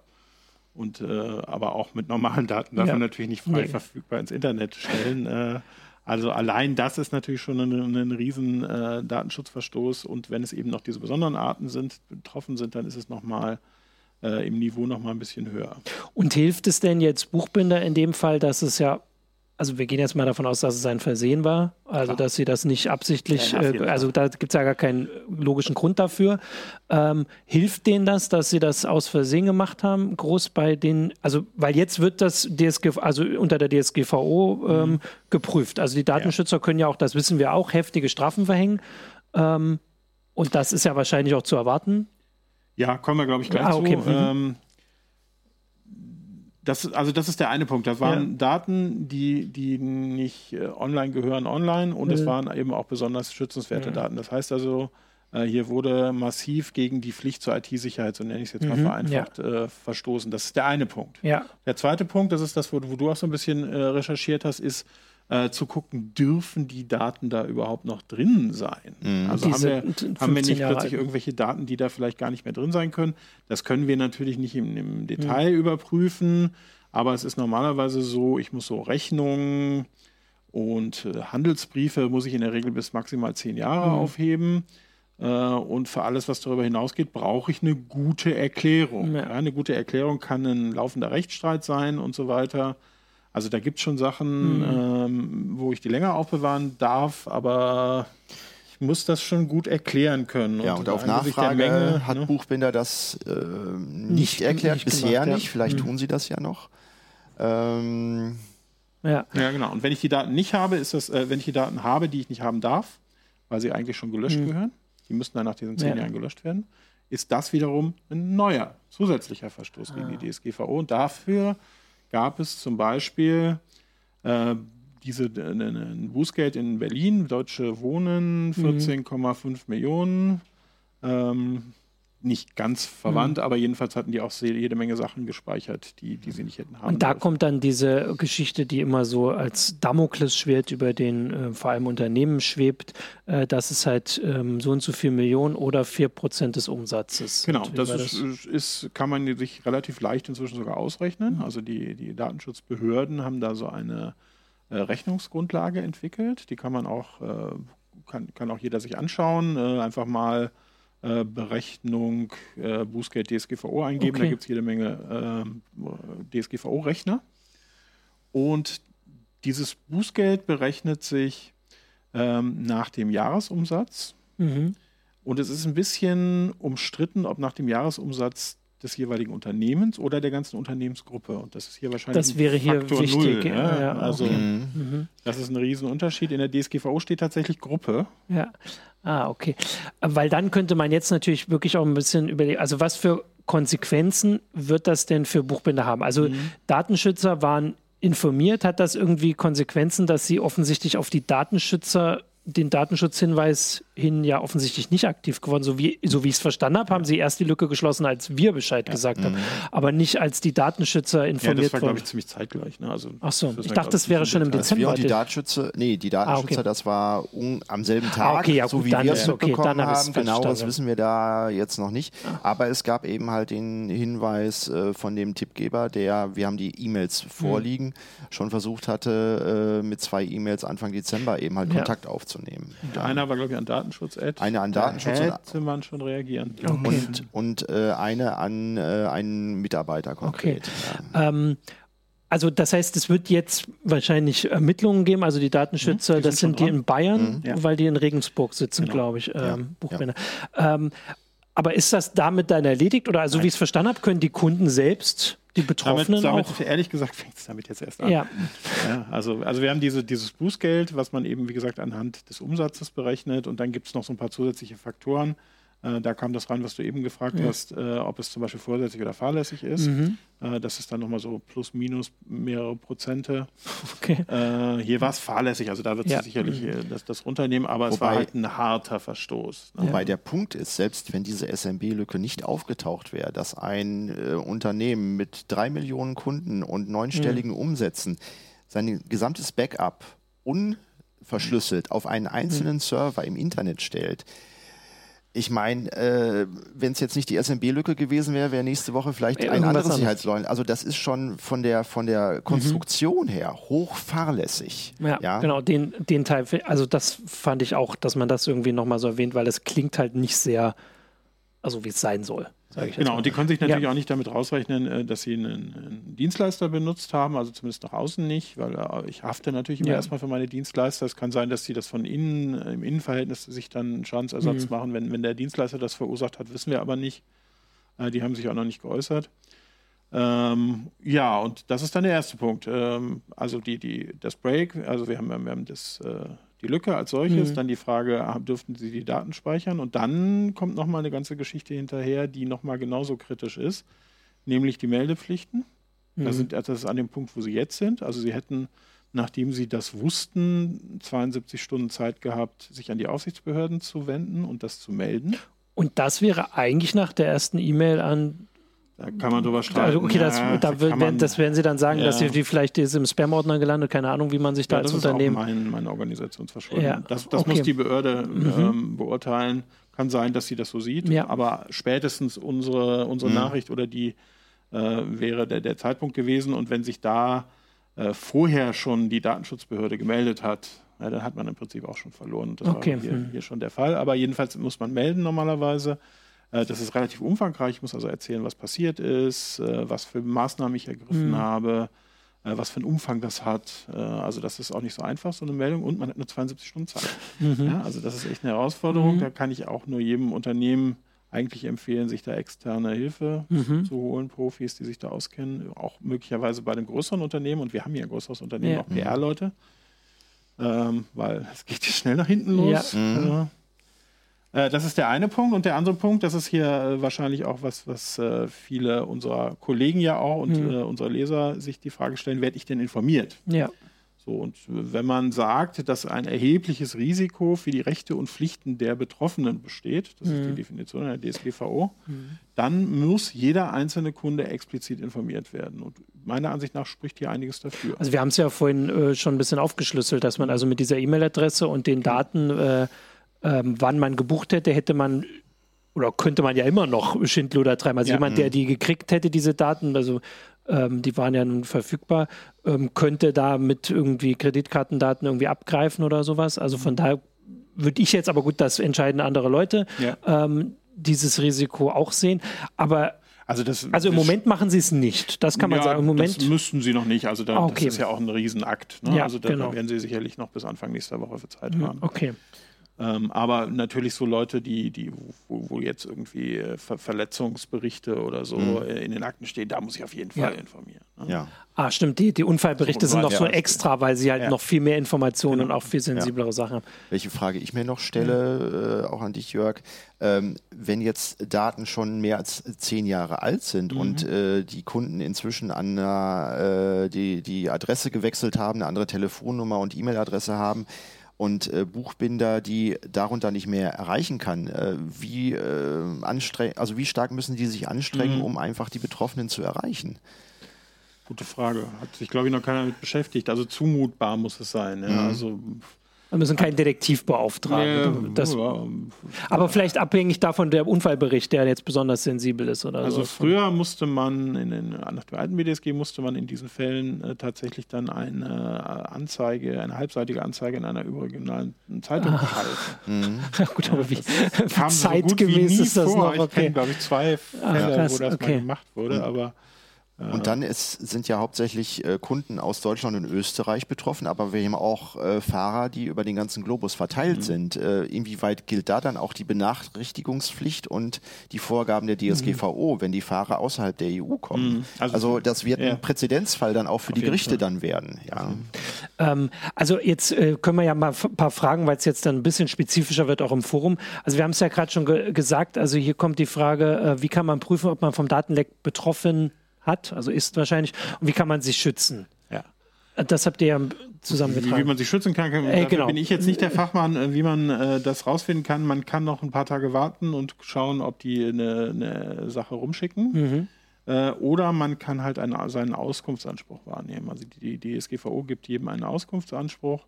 Und äh, aber auch mit normalen Daten darf man natürlich nicht frei nee. verfügbar ins Internet stellen. Äh, also allein das ist natürlich schon ein, ein riesen äh, Datenschutzverstoß. Und wenn es eben noch diese besonderen Arten sind, betroffen sind, dann ist es nochmal äh, im Niveau noch mal ein bisschen höher. Und hilft es denn jetzt Buchbinder in dem Fall, dass es ja also wir gehen jetzt mal davon aus, dass es ein Versehen war, also dass sie das nicht absichtlich, ja, äh, also da gibt es ja gar keinen logischen Grund dafür. Ähm, hilft denen das, dass sie das aus Versehen gemacht haben, groß bei den, also weil jetzt wird das DSG, also unter der DSGVO ähm, mhm. geprüft. Also die Datenschützer ja. können ja auch, das wissen wir auch, heftige Strafen verhängen. Ähm, und das ist ja wahrscheinlich auch zu erwarten. Ja, kommen wir, glaube ich, gleich ah, okay. zu. Mhm. Ähm, das, also das ist der eine Punkt. Das waren ja. Daten, die, die nicht äh, online gehören, online und mhm. es waren eben auch besonders schützenswerte mhm. Daten. Das heißt also, äh, hier wurde massiv gegen die Pflicht zur IT-Sicherheit, so nenne ich es jetzt mal mhm. vereinfacht, ja. äh, verstoßen. Das ist der eine Punkt. Ja. Der zweite Punkt, das ist das, wo, wo du auch so ein bisschen äh, recherchiert hast, ist, äh, zu gucken, dürfen die Daten da überhaupt noch drin sein? Mhm. Also haben wir, haben wir nicht Jahre plötzlich irgendwelche Daten, die da vielleicht gar nicht mehr drin sein können? Das können wir natürlich nicht im, im Detail mhm. überprüfen, aber es ist normalerweise so, ich muss so Rechnungen und äh, Handelsbriefe muss ich in der Regel bis maximal zehn Jahre mhm. aufheben. Äh, und für alles, was darüber hinausgeht, brauche ich eine gute Erklärung. Ja. Ja, eine gute Erklärung kann ein laufender Rechtsstreit sein und so weiter. Also da gibt es schon Sachen, mhm. ähm, wo ich die länger aufbewahren darf, aber ich muss das schon gut erklären können. Ja, und, und auf Nachfrage Menge, hat ne? Buchbinder das äh, nicht, nicht, erklärt, nicht bisher gemacht, nicht. Vielleicht mhm. tun sie das ja noch. Ähm, ja. ja, genau. Und wenn ich die Daten nicht habe, ist das, äh, wenn ich die Daten habe, die ich nicht haben darf, weil sie eigentlich schon gelöscht mhm. gehören, die müssten dann nach diesen zehn ja. Jahren gelöscht werden, ist das wiederum ein neuer, zusätzlicher Verstoß ah. gegen die DSGVO. Und dafür gab es zum Beispiel äh, diese äh, ein Bußgeld in Berlin, Deutsche Wohnen, 14,5 mhm. Millionen. Ähm, nicht ganz verwandt, mhm. aber jedenfalls hatten die auch jede Menge Sachen gespeichert, die, die sie nicht hätten haben. Und da dürfen. kommt dann diese Geschichte, die immer so als Damoklesschwert über den äh, vor allem Unternehmen schwebt, äh, dass es halt ähm, so und so viel Millionen oder 4 Prozent des Umsatzes. Genau, das, ist, ist, kann man sich relativ leicht inzwischen sogar ausrechnen. Mhm. Also die, die Datenschutzbehörden haben da so eine äh, Rechnungsgrundlage entwickelt. Die kann man auch, äh, kann, kann auch jeder sich anschauen. Äh, einfach mal äh, Berechnung äh, Bußgeld DSGVO eingeben. Okay. Da gibt es jede Menge äh, DSGVO-Rechner. Und dieses Bußgeld berechnet sich ähm, nach dem Jahresumsatz. Mhm. Und es ist ein bisschen umstritten, ob nach dem Jahresumsatz des jeweiligen Unternehmens oder der ganzen Unternehmensgruppe. Und das ist hier wahrscheinlich das wäre hier Faktor wichtig. Null, ja? Ja, also okay. mhm. das ist ein Riesenunterschied. In der DSGVO steht tatsächlich Gruppe. Ja. Ah, okay. Weil dann könnte man jetzt natürlich wirklich auch ein bisschen überlegen, also was für Konsequenzen wird das denn für Buchbinder haben? Also mhm. Datenschützer waren informiert, hat das irgendwie Konsequenzen, dass sie offensichtlich auf die Datenschützer den Datenschutzhinweis hin ja offensichtlich nicht aktiv geworden. So wie, so wie ich es verstanden habe, haben sie erst die Lücke geschlossen, als wir Bescheid ja. gesagt mhm. haben, aber nicht als die Datenschützer informiert wurden. Ja, das war, glaube ich, ziemlich zeitgleich. Ne? Also, Ach so, ich dachte, das wäre schon im Dezember. Also wir und die Datenschützer, nee, die Datenschützer, ah, okay. das war um, am selben ah, Tag, ah, okay, ja, so wie wir es okay, mitbekommen haben. Genaueres wissen wir da jetzt noch nicht. Ah. Aber es gab eben halt den Hinweis äh, von dem Tippgeber, der, wir haben die E-Mails mhm. vorliegen, mhm. schon versucht hatte, äh, mit zwei E-Mails Anfang Dezember eben halt ja. Kontakt aufzunehmen. Und einer war, glaube ich, an Datenschutz. -Ad. Eine an Datenschutz. Da hätte man schon reagieren. Okay. Und, und äh, eine an äh, einen Mitarbeiter konkret. Okay. Ja. Ähm, also das heißt, es wird jetzt wahrscheinlich Ermittlungen geben, also die Datenschützer, mhm, die das sind, die in Bayern, mhm. weil die in Regensburg sitzen, genau. glaube ich, ähm, ja. Ähm, aber ist das damit dann erledigt? Oder also, Nein. wie ich es verstanden habe, können die Kunden selbst die Betroffenen damit, damit auch? Ehrlich gesagt fängt es damit jetzt erst an. Ja. ja. also, also wir haben diese, dieses Bußgeld, was man eben, wie gesagt, anhand des Umsatzes berechnet und dann gibt es noch so ein paar zusätzliche Faktoren. Äh, da kam das rein, was du eben gefragt ja. hast, äh, ob es zum Beispiel vorsätzlich oder fahrlässig ist. Mhm. Äh, das ist dann nochmal so plus, minus mehrere Prozente. [LAUGHS] Okay. Äh, hier war es fahrlässig, also da wird ja. sicherlich mhm. das, das runternehmen, aber wobei, es war halt ein harter Verstoß. Ne? Wobei der Punkt ist, selbst wenn diese SMB-Lücke nicht aufgetaucht wäre, dass ein äh, Unternehmen mit drei Millionen Kunden und neunstelligen mhm. Umsätzen sein gesamtes Backup unverschlüsselt auf einen einzelnen mhm. Server im Internet stellt, ich meine, äh, wenn es jetzt nicht die SMB-Lücke gewesen wäre, wäre nächste Woche vielleicht ein anderes Sicherheitsleugnen. Also das ist schon von der von der Konstruktion mhm. her hochfahrlässig. Ja, ja, genau, den, den Teil, also das fand ich auch, dass man das irgendwie nochmal so erwähnt, weil es klingt halt nicht sehr, also wie es sein soll. Genau, und die können sich natürlich ja. auch nicht damit rausrechnen, äh, dass sie einen, einen, Dienstleister benutzt haben, also zumindest nach außen nicht, weil äh, ich hafte natürlich immer ja. erstmal für meine Dienstleister. Es kann sein, dass sie das von innen, äh, im Innenverhältnis sich dann Schadensersatz mhm. machen. Wenn, wenn der Dienstleister das verursacht hat, wissen wir aber nicht. Die haben sich auch noch nicht geäußert. Ähm, ja, und das ist dann der erste Punkt. Ähm, also die, die, das Break, also wir haben, wir haben das, äh, die Lücke als solches, mhm. dann die Frage, dürften Sie die Daten speichern? Und dann kommt nochmal eine ganze Geschichte hinterher, die nochmal genauso kritisch ist, nämlich die Meldepflichten. Mhm. Das, sind, das ist an dem Punkt, wo Sie jetzt sind. Also Sie hätten, nachdem Sie das wussten, 72 Stunden Zeit gehabt, sich an die Aufsichtsbehörden zu wenden und das zu melden. Und das wäre eigentlich nach der ersten E-Mail an da kann man drüber streiten. Also okay, das, ja, da das, man, das, werden Sie dann sagen, ja. dass Sie die vielleicht ist im Spam-Ordner gelandet, keine Ahnung, wie man sich da ja, als Unternehmen. Das ist auch mein, meine Organisationsverschwörung. Ja. Das, das okay. muss die Behörde mhm. ähm, beurteilen. Kann sein, dass sie das so sieht, aber spätestens unsere, unsere mhm. Nachricht oder die äh, wäre der, der Zeitpunkt gewesen. Und wenn sich da äh, vorher schon die Datenschutzbehörde gemeldet hat, ja, dann hat man im Prinzip auch schon verloren. Das okay. war hier, mhm. hier schon der Fall. Aber jedenfalls muss man melden normalerweise. Äh, das ist relativ umfangreich. Ich muss also erzählen, was passiert ist, äh, was für Maßnahmen ich ergriffen mhm. habe, äh, was für einen Umfang das hat. Also das ist auch nicht so einfach, so eine Meldung. Und man hat nur 72 Stunden Zeit. Mhm. Ja, also das ist echt eine Herausforderung. Mhm. Da kann ich auch nur jedem Unternehmen eigentlich empfehlen, sich da externe Hilfe mhm. zu holen, Profis, die sich da auskennen. Auch möglicherweise bei den größeren Unternehmen. Und wir haben hier ein größeres Unternehmen, ja. auch PR-Leute. Ähm, weil es geht hier schnell nach hinten los. Ja. Mhm. Äh, das ist der eine Punkt. Und der andere Punkt, das ist hier äh, wahrscheinlich auch was, was äh, viele unserer Kollegen ja auch und mhm. unserer Leser sich die Frage stellen, werde ich denn informiert? Ja. So, und wenn man sagt, dass ein erhebliches Risiko für die Rechte und Pflichten der Betroffenen besteht, das mhm. ist die mhm. Definition der DSGVO, mhm. dann muss jeder einzelne Kunde explizit informiert werden. Und meiner Ansicht nach spricht hier einiges dafür. Also wir haben es ja vorhin äh, schon ein bisschen aufgeschlüsselt, dass man also mit dieser E-Mail-Adresse und den Daten äh, ähm, wann man gebucht hätte, hätte man oder könnte man ja immer noch Schindluder treiben. Also ja. jemand, der mhm. die gekriegt hätte, diese Daten, also ähm, die waren ja nun verfügbar, ähm, könnte da mit irgendwie Kreditkartendaten irgendwie abgreifen oder sowas. Also von daher würde ich jetzt, aber gut, das entscheiden andere Leute, ja. ähm, dieses Risiko auch sehen. Aber also, das, also im Moment machen sie es nicht. Das kann man ja, sagen. Im Moment das müssten sie noch nicht. Also da, okay. das ist ja auch ein Riesenakt. Ne? Ja, also da genau. werden sie sicherlich noch bis Anfang nächster Woche für Zeit haben. Okay. Ähm, aber natürlich so Leute, die, die wo, wo jetzt irgendwie äh, Ver Verletzungsberichte oder so mhm. in den Akten stehen, da muss ich auf jeden Fall ja. informieren. Ne? Ja. Ah, stimmt. Die, die Unfallberichte sind noch so extra, weil sie halt ja. noch viel mehr Informationen genau. und auch viel sensiblere ja. Sachen haben. Welche Frage ich mir noch stelle, mhm. äh, auch an dich, Jörg, ähm, wenn jetzt Daten schon mehr als zehn Jahre alt sind mhm. und äh, die Kunden inzwischen an äh, die, die Adresse gewechselt haben, eine andere Telefonnummer und E-Mail-Adresse haben, und äh, Buchbinder, die darunter nicht mehr erreichen kann, äh, wie, äh, also wie stark müssen die sich anstrengen, mhm. um einfach die Betroffenen zu erreichen? Gute Frage. Hat sich, glaube ich, noch keiner damit beschäftigt. Also zumutbar muss es sein. Ja? Mhm. Also wir müssen keinen Detektiv beauftragen. Nee, das, ja. Aber vielleicht abhängig davon der Unfallbericht, der jetzt besonders sensibel ist oder also so. früher musste man, in den, nach dem alten BDSG musste man in diesen Fällen äh, tatsächlich dann eine Anzeige, eine halbseitige Anzeige in einer überregionalen Zeitung schalten. [LAUGHS] Mhm. Ja, [LAUGHS] gut, aber wie, [LAUGHS] wie zeitgemäß so ist das vor. noch? Okay. Ich kenne, glaube ich, zwei Fälle, Ach, wo das okay. mal gemacht wurde, mhm. aber und dann ist, sind ja hauptsächlich äh, Kunden aus Deutschland und Österreich betroffen, aber wir haben auch äh, Fahrer, die über den ganzen Globus verteilt mhm. sind. Äh, inwieweit gilt da dann auch die Benachrichtigungspflicht und die Vorgaben der DSGVO, mhm. wenn die Fahrer außerhalb der EU kommen? Mhm. Also, also, das wird ja. ein Präzedenzfall dann auch für Auf die Gerichte Fall. dann werden. Ja. Ähm, also jetzt äh, können wir ja mal ein paar Fragen, weil es jetzt dann ein bisschen spezifischer wird, auch im Forum. Also wir haben es ja gerade schon ge gesagt, also hier kommt die Frage, äh, wie kann man prüfen, ob man vom Datenleck betroffen ist? Hat, also ist wahrscheinlich, und wie kann man sich schützen? Ja. Das habt ihr ja zusammengetragen. Wie, wie man sich schützen kann, kann äh, genau. bin ich jetzt nicht der Fachmann, äh, wie man äh, das rausfinden kann. Man kann noch ein paar Tage warten und schauen, ob die eine, eine Sache rumschicken. Mhm. Äh, oder man kann halt einen, seinen Auskunftsanspruch wahrnehmen. Also die, die DSGVO gibt jedem einen Auskunftsanspruch.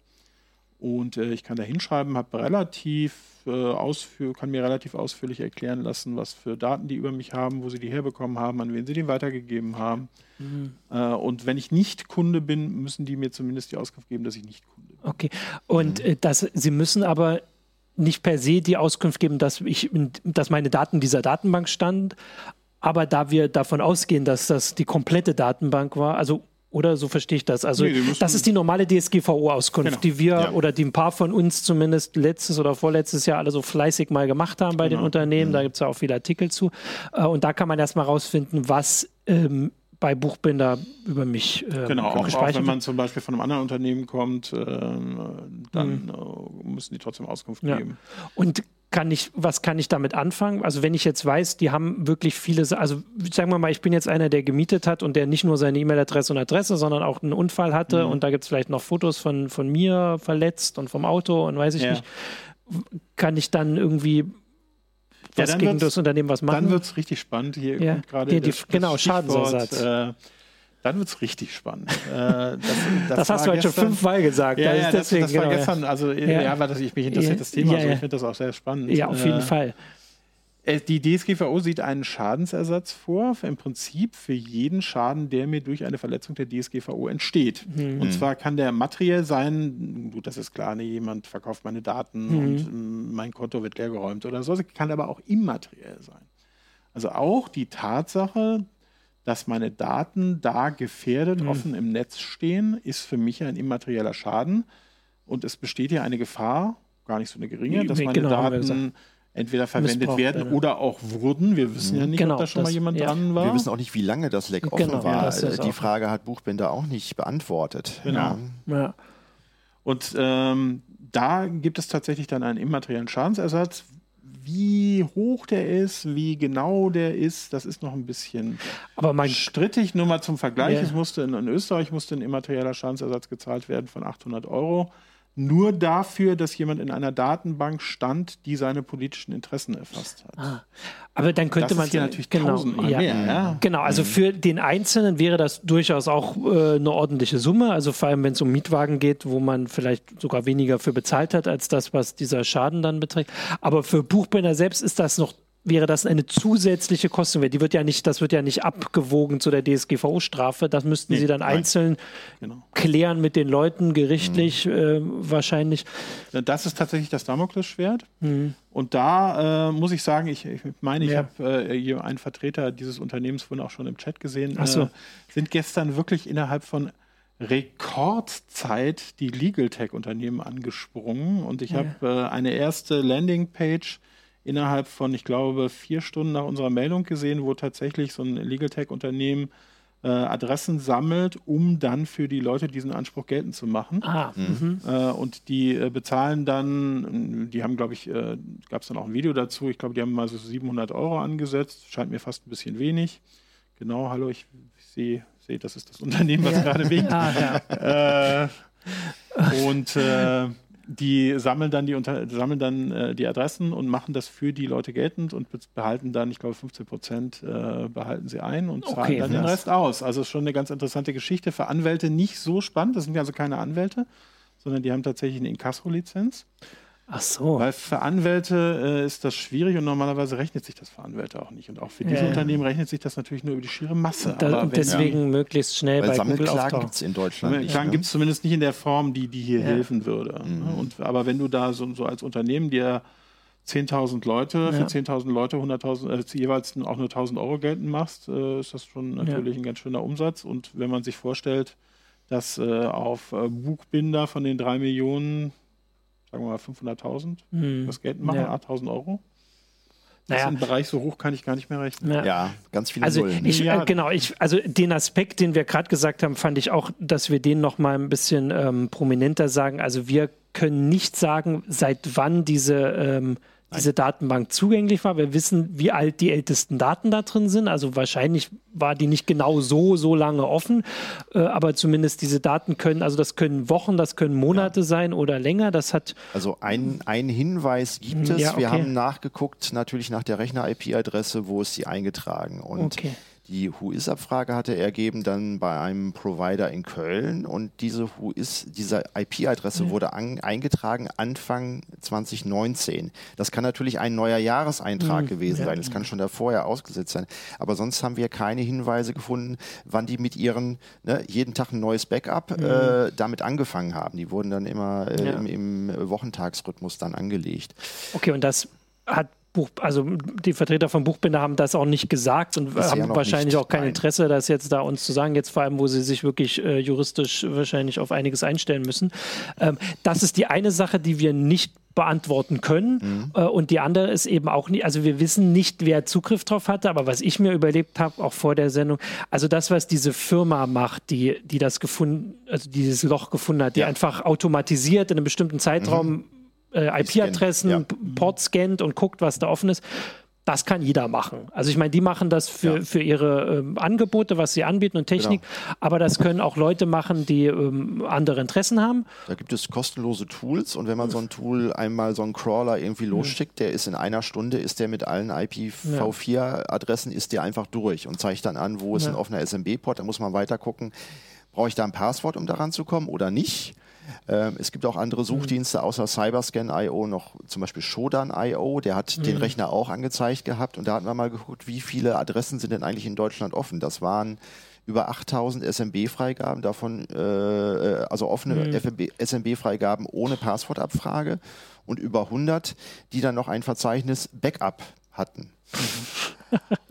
Und äh, ich kann da hinschreiben, habe relativ äh, ausführ kann mir relativ ausführlich erklären lassen, was für Daten die über mich haben, wo sie die herbekommen haben, an wen sie die weitergegeben haben. Mhm. Äh, und wenn ich nicht Kunde bin, müssen die mir zumindest die Auskunft geben, dass ich nicht Kunde bin. Okay. Und mhm. das, sie müssen aber nicht per se die Auskunft geben, dass ich, dass meine Daten in dieser Datenbank standen. Aber da wir davon ausgehen, dass das die komplette Datenbank war, also oder so verstehe ich das. Also nee, das ist die normale DSGVO-Auskunft, genau. die wir ja. oder die ein paar von uns zumindest letztes oder vorletztes Jahr alle so fleißig mal gemacht haben bei genau. den Unternehmen. Mhm. Da gibt es ja auch viele Artikel zu. Äh, und da kann man erstmal rausfinden, was ähm, bei Buchbinder über mich ähm, genau, auch, auch, wenn man zum Beispiel von einem anderen Unternehmen kommt, äh, dann mhm. äh, müssen die trotzdem Auskunft ja. geben. Und kann ich, was kann ich damit anfangen? Also wenn ich jetzt weiß, die haben wirklich viele, also sagen wir mal, ich bin jetzt einer, der gemietet hat und der nicht nur seine E-Mail-Adresse und Adresse, sondern auch einen Unfall hatte mhm. und da gibt es vielleicht noch Fotos von, von mir verletzt und vom Auto und weiß ich ja. nicht, kann ich dann irgendwie was ja, gegen das Unternehmen was machen? Dann wird es richtig spannend. Hier ja. gerade genau, Schadensersatz. Äh, dann wird es richtig spannend. [LAUGHS] Äh, das, das, das hast du heute schon fünfmal gesagt. Ja, ja deswegen, das, das war genau, gestern, also ja, ja weil das, ich mich interessiert das Thema, also ich finde das auch sehr spannend. Ja, auf jeden äh, Fall. Äh, die DSGVO sieht einen Schadensersatz vor, im Prinzip für jeden Schaden, der mir durch eine Verletzung der DSGVO entsteht. Mhm. Und zwar kann der materiell sein, gut, das ist klar, ne, jemand verkauft meine Daten mhm. und ähm, mein Konto wird leergeräumt oder so, kann aber auch immateriell sein. Also auch die Tatsache, dass meine Daten da gefährdet, mhm. offen im Netz stehen, ist für mich ein immaterieller Schaden. Und es besteht ja eine Gefahr, gar nicht so eine geringe, dass meine genau, Daten entweder verwendet werden oder auch wurden. Wir wissen ja nicht, genau, ob da schon das, mal jemand ja. dran war. Wir wissen auch nicht, wie lange das Leck offen genau, war. Ja, die Frage hat Buchbinder auch nicht beantwortet. Genau. Ja. Und ähm, da gibt es tatsächlich dann einen immateriellen Schadensersatz, wie hoch der ist, wie genau der ist, das ist noch ein bisschen Aber mein strittig. Nur mal zum Vergleich, ja. es musste in, in, Österreich musste ein immaterieller Schadensersatz gezahlt werden von 800 Euro nur dafür, dass jemand in einer Datenbank stand, die seine politischen Interessen erfasst hat. Ah, aber dann könnte das man hier natürlich genau, ja, mehr, ja. Genau, also mhm. für den Einzelnen wäre das durchaus auch äh, eine ordentliche Summe. Also vor allem, wenn es um Mietwagen geht, wo man vielleicht sogar weniger für bezahlt hat als das, was dieser Schaden dann beträgt. Aber für Buchbinder selbst ist das noch wäre das eine zusätzliche Kosten. Die wird ja nicht, das wird ja nicht abgewogen zu der DSGVO-Strafe. Das müssten nee, Sie dann nein. einzeln genau. klären mit den Leuten, gerichtlich mhm. äh, wahrscheinlich. Das ist tatsächlich das Damoklesschwert. Mhm. Und da äh, muss ich sagen, ich, ich meine, ich ja. habe äh, einen Vertreter dieses Unternehmens wohl auch schon im Chat gesehen, so. Äh, sind gestern wirklich innerhalb von Rekordzeit die Legal Tech-Unternehmen angesprungen. Und ich ja. habe äh, eine erste Landingpage innerhalb von, ich glaube, vier Stunden nach unserer Meldung gesehen, wo tatsächlich so ein Legal Tech-Unternehmen äh, Adressen sammelt, um dann für die Leute diesen Anspruch geltend zu machen. Ah, mhm. äh, und die äh, bezahlen dann, die haben, glaube ich, gab es dann auch ein Video dazu, ich glaube, die haben mal so 700 Euro angesetzt, scheint mir fast ein bisschen wenig. Genau, hallo, ich, ich sehe, seh, das ist das Unternehmen, was ja. gerade winkt. [LAUGHS] Ah, ja. Äh, und äh, die sammeln dann die, unter, sammeln dann äh, die Adressen und machen das für die Leute geltend und behalten dann, ich glaube, 15 Prozent äh, behalten sie ein und zahlen okay, dann den Rest aus. Also ist schon eine ganz interessante Geschichte. Für Anwälte nicht so spannend. Das sind also keine Anwälte, sondern die haben tatsächlich eine Inkasso-Lizenz. Ach so. Weil für Anwälte äh, ist das schwierig und normalerweise rechnet sich das für Anwälte auch nicht. Und auch für diese ja, Unternehmen rechnet sich das natürlich nur über die schiere Masse. Da, und deswegen ja, möglichst schnell bei Sammelklagen gibt es in Deutschland Sammelklagen ne? gibt es zumindest nicht in der Form, die, die hier ja. helfen würde. Mhm. Und, aber wenn du da so, so als Unternehmen dir 10.000 Leute, für 10.000 Leute 100.000, äh, jeweils auch nur 1.000 Euro geltend machst, äh, ist das schon natürlich ein ganz schöner Umsatz. Und wenn man sich vorstellt, dass äh, auf äh, Buchbinder von den drei Millionen sagen wir mal 500.000 hm. das Geld machen, ja. 8.000 Euro. Das naja. ist ein Bereich so hoch kann ich gar nicht mehr rechnen. Ja, ja ganz viele also Nullen. Ich, äh, genau, ich, also den Aspekt, den wir gerade gesagt haben, fand ich auch, dass wir den noch mal ein bisschen ähm, prominenter sagen. Also wir können nicht sagen, seit wann diese ähm, diese Datenbank zugänglich war. Wir wissen, wie alt die ältesten Daten da drin sind. Also wahrscheinlich war die nicht genau so, so lange offen. Äh, aber zumindest diese Daten können, also das können Wochen, das können Monate ja. sein oder länger. Das hat. Also ein, ein Hinweis gibt es. Ja, okay. Wir haben nachgeguckt, natürlich nach der Rechner-IP-Adresse, wo ist sie eingetragen. Und okay. Die Who-Is-Abfrage hatte ergeben dann bei einem Provider in Köln und diese Who-Is, diese IP-Adresse mhm. wurde an, eingetragen Anfang 2019. Das kann natürlich ein neuer Jahreseintrag mhm. gewesen ja. sein. Das kann schon da vorher ausgesetzt sein. Aber sonst haben wir keine Hinweise gefunden, wann die mit ihren ne, jeden Tag ein neues Backup mhm. äh, damit angefangen haben. Die wurden dann immer äh, ja. im, im Wochentagsrhythmus dann angelegt. Okay, und das hat Buch, also die Vertreter vom Buchbinder haben das auch nicht gesagt und Bisher haben wahrscheinlich auch kein Nein. Interesse, das jetzt da uns zu sagen, jetzt vor allem, wo sie sich wirklich äh, juristisch wahrscheinlich auf einiges einstellen müssen. Ähm, das ist die eine Sache, die wir nicht beantworten können. Mhm. Äh, und die andere ist eben auch nicht, also wir wissen nicht, wer Zugriff drauf hatte, aber was ich mir überlebt habe, auch vor der Sendung, also das, was diese Firma macht, die, die das gefunden, also dieses Loch gefunden hat, die ja. einfach automatisiert in einem bestimmten Zeitraum mhm äh, IP-Adressen, ja. Port scannt und guckt, was da offen ist. Das kann jeder machen. Also ich meine, die machen das für, ja. für ihre ähm, Angebote, was sie anbieten und Technik, genau. aber das können auch Leute machen, die ähm, andere Interessen haben. Da gibt es kostenlose Tools und wenn man so ein Tool einmal so einen Crawler irgendwie losschickt, der ist in einer Stunde, ist der mit allen IPv4-Adressen, ist der einfach durch und zeigt dann an, wo ist ja. ein offener SMB-Port, da muss man weiter gucken, brauche ich da ein Passwort, um daran zu kommen oder nicht? Ähm, es gibt auch andere mhm. Suchdienste außer Cyberscan.io, noch zum Beispiel Shodan.io, der hat mhm. den Rechner auch angezeigt gehabt und da hatten wir mal geguckt, wie viele Adressen sind denn eigentlich in Deutschland offen. Das waren über 8000 SMB-Freigaben, davon äh, äh, also offene mhm. SMB-Freigaben ohne Passwortabfrage und über 100, die dann noch ein Verzeichnis Backup hatten.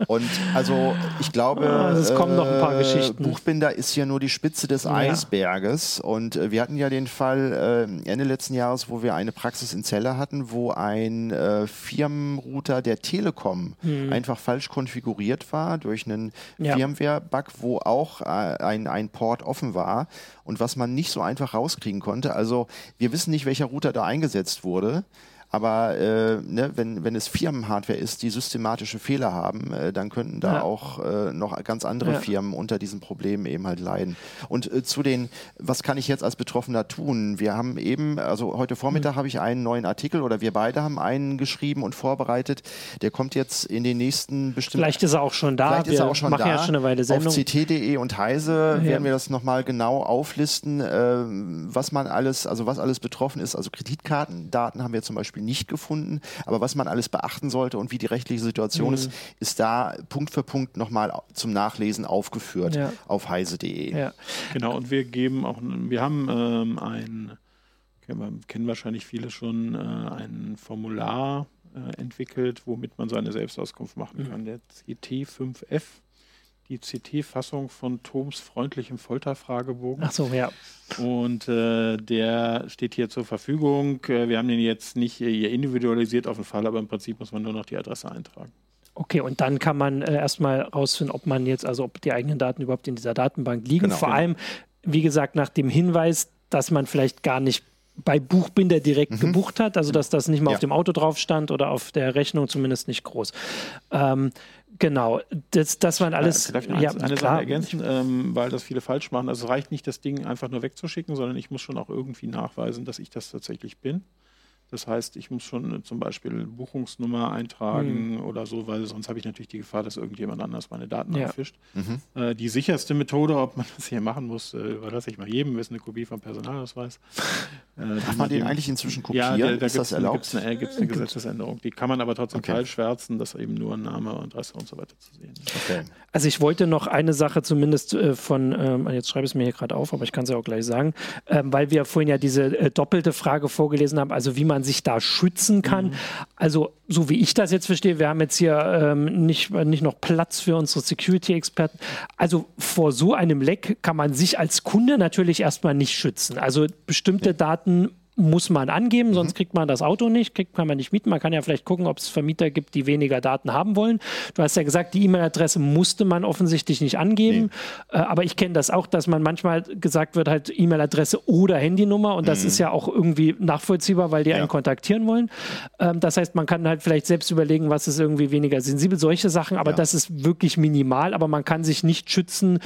Und also ich glaube, ah, es kommen noch ein paar äh, Geschichten. Buchbinder ist hier nur die Spitze des Eisberges. Und äh, wir hatten ja den Fall äh, Ende letzten Jahres, wo wir eine Praxis in Celle hatten, wo ein Firmenrouter der Telekom mhm. einfach falsch konfiguriert war durch einen ja. Firmware-Bug, wo auch ein, ein Port offen war und was man nicht so einfach rauskriegen konnte. Also wir wissen nicht, welcher Router da eingesetzt wurde. Aber äh, ne, wenn, wenn es Firmenhardware ist, die systematische Fehler haben, äh, dann könnten da ja. auch äh, noch ganz andere ja. Firmen unter diesen Problemen eben halt leiden. Und äh, zu den, was kann ich jetzt als Betroffener tun? Wir haben eben, also heute Vormittag mhm. habe ich einen neuen Artikel oder wir beide haben einen geschrieben und vorbereitet. Der kommt jetzt in den nächsten bestimmten. Vielleicht ist er auch schon da. Vielleicht wir ist er auch schon machen da. Ja schon eine Weile Sendung. Auf ct.de und Heise ja. werden wir das nochmal genau auflisten, äh, was man alles, also was alles betroffen ist. Also Kreditkartendaten haben wir zum Beispiel nicht gefunden. Aber was man alles beachten sollte und wie die rechtliche Situation mhm. ist, ist da Punkt für Punkt nochmal zum Nachlesen aufgeführt ja. auf heise.de. Ja. Genau, und wir geben auch, wir haben ähm, ein, kennen wahrscheinlich viele schon, äh, ein Formular äh, entwickelt, womit man seine Selbstauskunft machen mhm. kann. Der CT5F die CT-Fassung von Toms freundlichem Folterfragebogen. Ach so, ja. Und äh, der steht hier zur Verfügung. Äh, wir haben den jetzt nicht hier individualisiert auf den Fall, aber im Prinzip muss man nur noch die Adresse eintragen. Okay, und dann kann man äh, erstmal rausfinden, ob man jetzt, also ob die eigenen Daten überhaupt in dieser Datenbank liegen. Genau, Vor genau. allem, wie gesagt, nach dem Hinweis, dass man vielleicht gar nicht bei Buchbinder direkt mhm. gebucht hat, also dass das nicht mal ja. auf dem Auto drauf stand oder auf der Rechnung zumindest nicht groß. Ähm, Genau, das, das waren alles. Darf ich noch ja, eine Sache ergänzen, ähm, weil das viele falsch machen. Also es reicht nicht, das Ding einfach nur wegzuschicken, sondern ich muss schon auch irgendwie nachweisen, dass ich das tatsächlich bin. Das heißt, ich muss schon zum Beispiel Buchungsnummer eintragen mhm. oder so, weil sonst habe ich natürlich die Gefahr, dass irgendjemand anders meine Daten ja. abfischt. Mhm. Äh, die sicherste Methode, ob man das hier machen muss, äh, überlasse ich mal jedem, ist eine Kopie vom Personalausweis. Äh, Darf man den eigentlich inzwischen kopieren? Ja, da, da gibt es eine, eine, Gesetzesänderung. Die kann man aber trotzdem okay. teilschwärzen, dass eben nur Name und Adresse und so weiter zu sehen ist. Okay. Also ich wollte noch eine Sache zumindest äh, von, ähm, jetzt schreibe ich es mir hier gerade auf, aber ich kann es ja auch gleich sagen, ähm, weil wir vorhin ja diese äh, doppelte Frage vorgelesen haben, also wie man sich da schützen kann. Mhm. Also so wie ich das jetzt verstehe, wir haben jetzt hier ähm, nicht, nicht noch Platz für unsere Security-Experten. Also vor so einem Leck kann man sich als Kunde natürlich erstmal nicht schützen. Also bestimmte Daten muss man angeben, sonst mhm. kriegt man das Auto nicht, kriegt kann man nicht mieten. Man kann ja vielleicht gucken, ob es Vermieter gibt, die weniger Daten haben wollen. Du hast ja gesagt, die E-Mail-Adresse musste man offensichtlich nicht angeben. Nee. Äh, aber ich kenne das auch, dass man manchmal gesagt wird, halt E-Mail-Adresse oder Handynummer. Und das mhm. ist ja auch irgendwie nachvollziehbar, weil die ja. einen kontaktieren wollen. Ähm, das heißt, man kann halt vielleicht selbst überlegen, was ist irgendwie weniger sensibel, solche Sachen. Aber ja. das ist wirklich minimal. Aber man kann sich nicht schützen,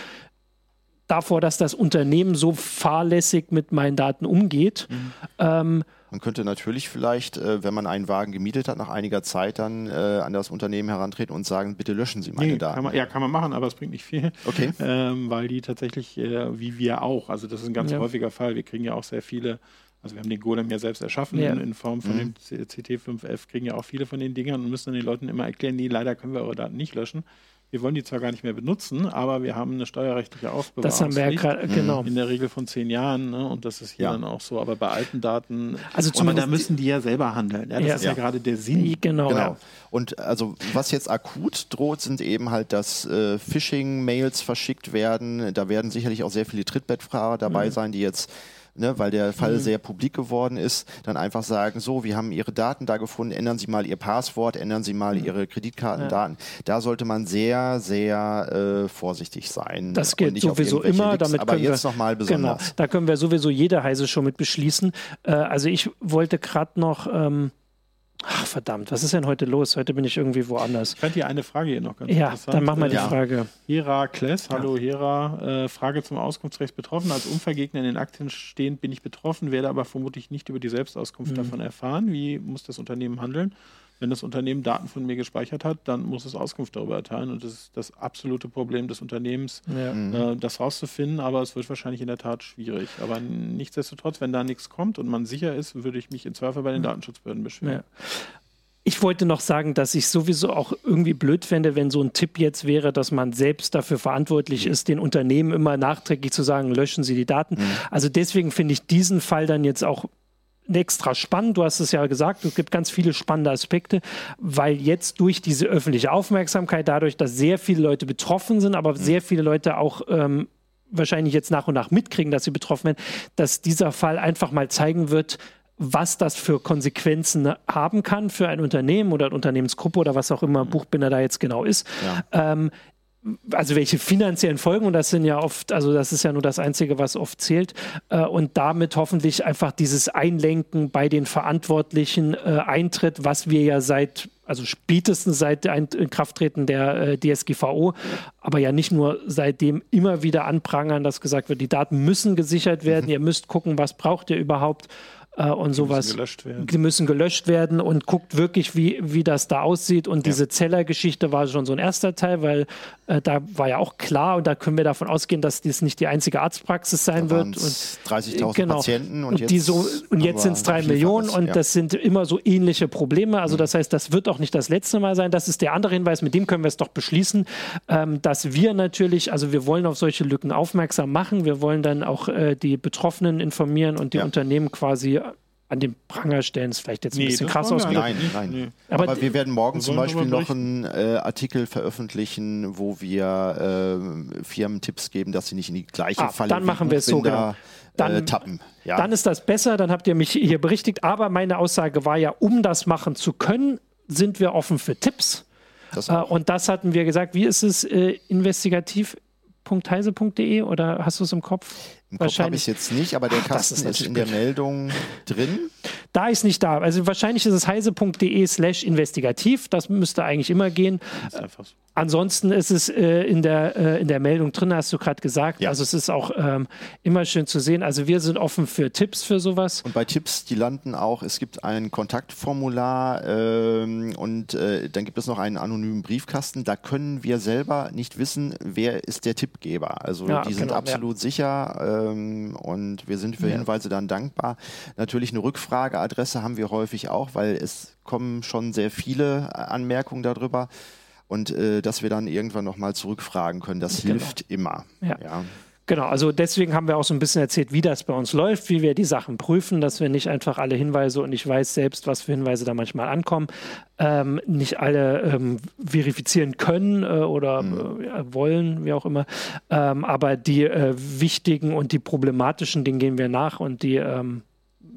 davor, dass das Unternehmen so fahrlässig mit meinen Daten umgeht. Mhm. Ähm, man könnte natürlich vielleicht, äh, wenn man einen Wagen gemietet hat, nach einiger Zeit dann äh, an das Unternehmen herantreten und sagen, bitte löschen Sie meine nee, Daten. Kann man, ja, kann man machen, aber es bringt nicht viel. Okay. Ähm, weil die tatsächlich, äh, wie wir auch, also das ist ein ganz ja. häufiger Fall, wir kriegen ja auch sehr viele also wir haben den Golem ja selbst erschaffen ja. in Form von mhm. dem CT5F, kriegen ja auch viele von den Dingern und müssen den Leuten immer erklären, nee, leider können wir eure Daten nicht löschen wir wollen die zwar gar nicht mehr benutzen, aber wir haben eine steuerrechtliche Aufbewahrung. Das haben wir ja gerade, genau. In der Regel von zehn Jahren, ne? und das ist hier ja. dann auch so. Aber bei alten Daten, also zumindest da müssen die ja selber handeln. Ja, das ja. ist ja, gerade der Sinn. Genau. genau. Und also was jetzt akut droht, sind eben halt, dass äh, Phishing-Mails verschickt werden. Da werden sicherlich auch sehr viele Trittbettfahrer dabei mhm. sein, die jetzt ne, weil der Fall mhm. sehr publik geworden ist, dann einfach sagen, so, wir haben Ihre Daten da gefunden, ändern Sie mal Ihr Passwort, ändern Sie mal mhm. Ihre Kreditkartendaten. Ja. Da sollte man sehr, sehr äh, vorsichtig sein. Das gilt sowieso immer, Links, damit aber können jetzt nochmal genau, besonders. Genau, da können wir sowieso jede Heise schon mit beschließen. Äh, also ich wollte gerade noch ähm, Ach, verdammt, was ist denn heute los? Heute bin ich irgendwie woanders. Ich fand hier eine Frage hier noch ganz ja, interessant. Ja, dann machen wir die ja. Frage. Herakles, hallo ja. Hera, äh, Frage zum Auskunftsrecht betroffen. Als Unvergegner in den Aktien stehend bin ich betroffen, werde aber vermutlich nicht über die Selbstauskunft mhm. davon erfahren. Wie muss das Unternehmen handeln? Wenn das Unternehmen Daten von mir gespeichert hat, dann muss es Auskunft darüber erteilen. Und das ist das absolute Problem des Unternehmens, ja. äh, das rauszufinden. Aber es wird wahrscheinlich in der Tat schwierig. Aber nichtsdestotrotz, wenn da nichts kommt und man sicher ist, würde ich mich in Zweifel bei den Datenschutzbehörden beschweren. Ja. Ich wollte noch sagen, dass ich sowieso auch irgendwie blöd fände, wenn so ein Tipp jetzt wäre, dass man selbst dafür verantwortlich ist, den Unternehmen immer nachträglich zu sagen, löschen Sie die Daten. Mhm. Also deswegen finde ich diesen Fall dann jetzt auch extra spannend. Du hast es ja gesagt, es gibt ganz viele spannende Aspekte, weil jetzt durch diese öffentliche Aufmerksamkeit, dadurch, dass sehr viele Leute betroffen sind, aber mhm. sehr viele Leute auch ähm, wahrscheinlich jetzt nach und nach mitkriegen, dass sie betroffen werden, dass dieser Fall einfach mal zeigen wird, was das für Konsequenzen haben kann für ein Unternehmen oder eine Unternehmensgruppe oder was auch immer mhm. Buchbinder da jetzt genau ist. Ja. Ähm, also welche finanziellen Folgen, und das sind ja oft, also das ist ja nur das Einzige, was oft zählt, äh, und damit hoffentlich einfach dieses Einlenken bei den Verantwortlichen äh, eintritt, was wir ja seit, also spätestens seit Inkrafttreten der äh, DSGVO, aber ja nicht nur seitdem immer wieder anprangern, dass gesagt wird, die Daten müssen gesichert werden, mhm. ihr müsst gucken, was braucht ihr überhaupt äh, und die sowas. Müssen gelöscht werden. Die müssen gelöscht werden und guckt wirklich, wie, wie das da aussieht. Und ja. diese Zeller-Geschichte war schon so ein erster Teil, weil äh, da war ja auch klar und da können wir davon ausgehen, dass dies nicht die einzige Arztpraxis sein wird. 30.000 genau. Patienten und, und jetzt, so, und jetzt sind es drei Millionen und ja. das sind immer so ähnliche Probleme. Also mhm. das heißt, das wird auch nicht das letzte Mal sein. Das ist der andere Hinweis, mit dem können wir es doch beschließen, ähm, dass wir natürlich, also wir wollen auf solche Lücken aufmerksam machen. Wir wollen dann auch äh, die Betroffenen informieren und die ja. Unternehmen quasi an den Pranger stellen, ist vielleicht jetzt ein nee, bisschen krass ausgedrückt. Nein, nein. Nee. Aber, Aber, wir werden morgen zum Beispiel noch einen äh, Artikel veröffentlichen, wo wir äh, Firmen Tipps geben, dass sie nicht in die gleiche ah, Falle Dann machen wir es so, genau. Dann, äh, tappen. Ja. dann ist das besser, dann habt ihr mich hier berichtigt. Aber meine Aussage war ja, um das machen zu können, sind wir offen für Tipps. Das äh, und das hatten wir gesagt. Wie ist es äh, investigativ? heise.de oder hast du es im Kopf? Im Kopf habe ich jetzt nicht, aber der Ach, Kasten ist, ist in der Meldung drin. Da ist nicht da. Also wahrscheinlich ist es heise.de slash investigativ. Das müsste eigentlich immer gehen. So. Ansonsten ist es äh, in, der, äh, in der Meldung drin, hast du gerade gesagt. Ja. Also es ist auch ähm, immer schön zu sehen. Also wir sind offen für Tipps für sowas. Und bei Tipps, die landen auch, es gibt ein Kontaktformular ähm, und äh, dann gibt es noch einen anonymen Briefkasten. Da können wir selber nicht wissen, wer ist der Tippgeber. Also ja, die sind genau, absolut ja. sicher ähm, und wir sind für Hinweise dann dankbar. Natürlich eine Rückfrageadresse haben wir häufig auch, weil es kommen schon sehr viele Anmerkungen darüber und äh, dass wir dann irgendwann nochmal zurückfragen können. Das genau. hilft immer. Ja. ja. Genau, also deswegen haben wir auch so ein bisschen erzählt, wie das bei uns läuft, wie wir die Sachen prüfen, dass wir nicht einfach alle Hinweise und ich weiß selbst, was für Hinweise da manchmal ankommen, ähm, nicht alle ähm, verifizieren können äh, oder mhm. äh, wollen, wie auch immer. Ähm, aber die äh, wichtigen und die problematischen, denen gehen wir nach und die ähm,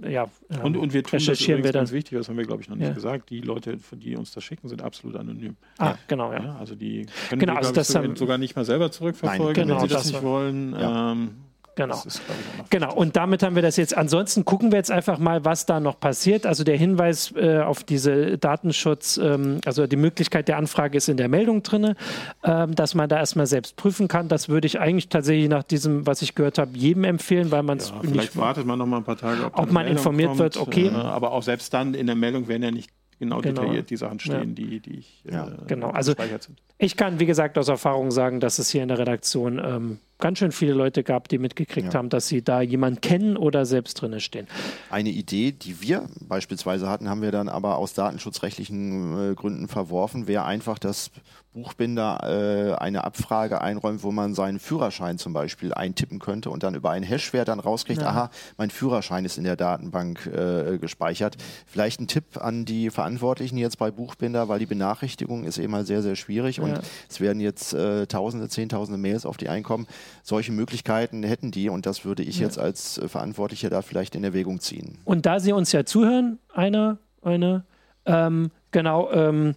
ja, und, und wir tun recherchieren das wir dann. ganz wichtig, das haben wir, glaube ich, noch nicht ja. gesagt. Die Leute, die uns das schicken, sind absolut anonym. Ah, ja. genau, ja. ja. Also die können genau, wir, also das ich, sogar nicht mal selber zurückverfolgen, Nein, genau, wenn sie das, das nicht wollen. Ähm, Genau. Ist, genau. Und damit haben wir das jetzt. Ansonsten gucken wir jetzt einfach mal, was da noch passiert. Also der Hinweis äh, auf diese Datenschutz, ähm, also die Möglichkeit der Anfrage ist in der Meldung drin, ähm, dass man da erstmal selbst prüfen kann. Das würde ich eigentlich tatsächlich nach diesem, was ich gehört habe, jedem empfehlen, weil man es ja, vielleicht nicht. wartet man noch mal ein paar Tage, ob, ob man Meldung informiert kommt, wird. Okay. Äh, aber auch selbst dann in der Meldung werden ja nicht genau, genau. detailliert die Sachen stehen, ja. die, die ich ja. äh, genau. Also ich kann, wie gesagt, aus Erfahrung sagen, dass es hier in der Redaktion ähm, ganz schön viele Leute gab, die mitgekriegt ja. haben, dass sie da jemanden kennen oder selbst drinne stehen. Eine Idee, die wir beispielsweise hatten, haben wir dann aber aus datenschutzrechtlichen äh, Gründen verworfen, wäre einfach das Buchbinder äh, eine Abfrage einräumt, wo man seinen Führerschein zum Beispiel eintippen könnte und dann über einen Hashwert dann rauskriegt, ja. aha, mein Führerschein ist in der Datenbank äh, gespeichert. Vielleicht ein Tipp an die Verantwortlichen jetzt bei Buchbinder, weil die Benachrichtigung ist eben halt sehr, sehr schwierig ja. und es werden jetzt äh, Tausende, Zehntausende Mails auf die einkommen. Solche Möglichkeiten hätten die und das würde ich ja. jetzt als äh, Verantwortlicher da vielleicht in Erwägung ziehen. Und da Sie uns ja zuhören, einer, eine, ähm, genau, ähm,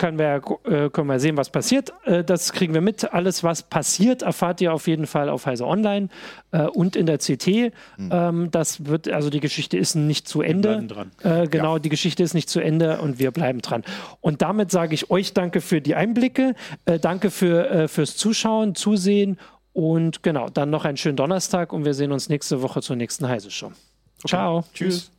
können wir, äh, können wir sehen, was passiert. Äh, das kriegen wir mit. Alles, was passiert, erfahrt ihr auf jeden Fall auf Heise Online äh, und in der CT. Mhm. das wird, also die Geschichte ist nicht zu Ende. genau, ja. die Geschichte ist nicht zu Ende und wir bleiben dran. Und damit sage ich euch danke für die Einblicke, danke für, fürs Zuschauen, Zusehen und genau, dann noch einen schönen Donnerstag und wir sehen uns nächste Woche zur nächsten Heise Show. Okay. Ciao. Tschüss.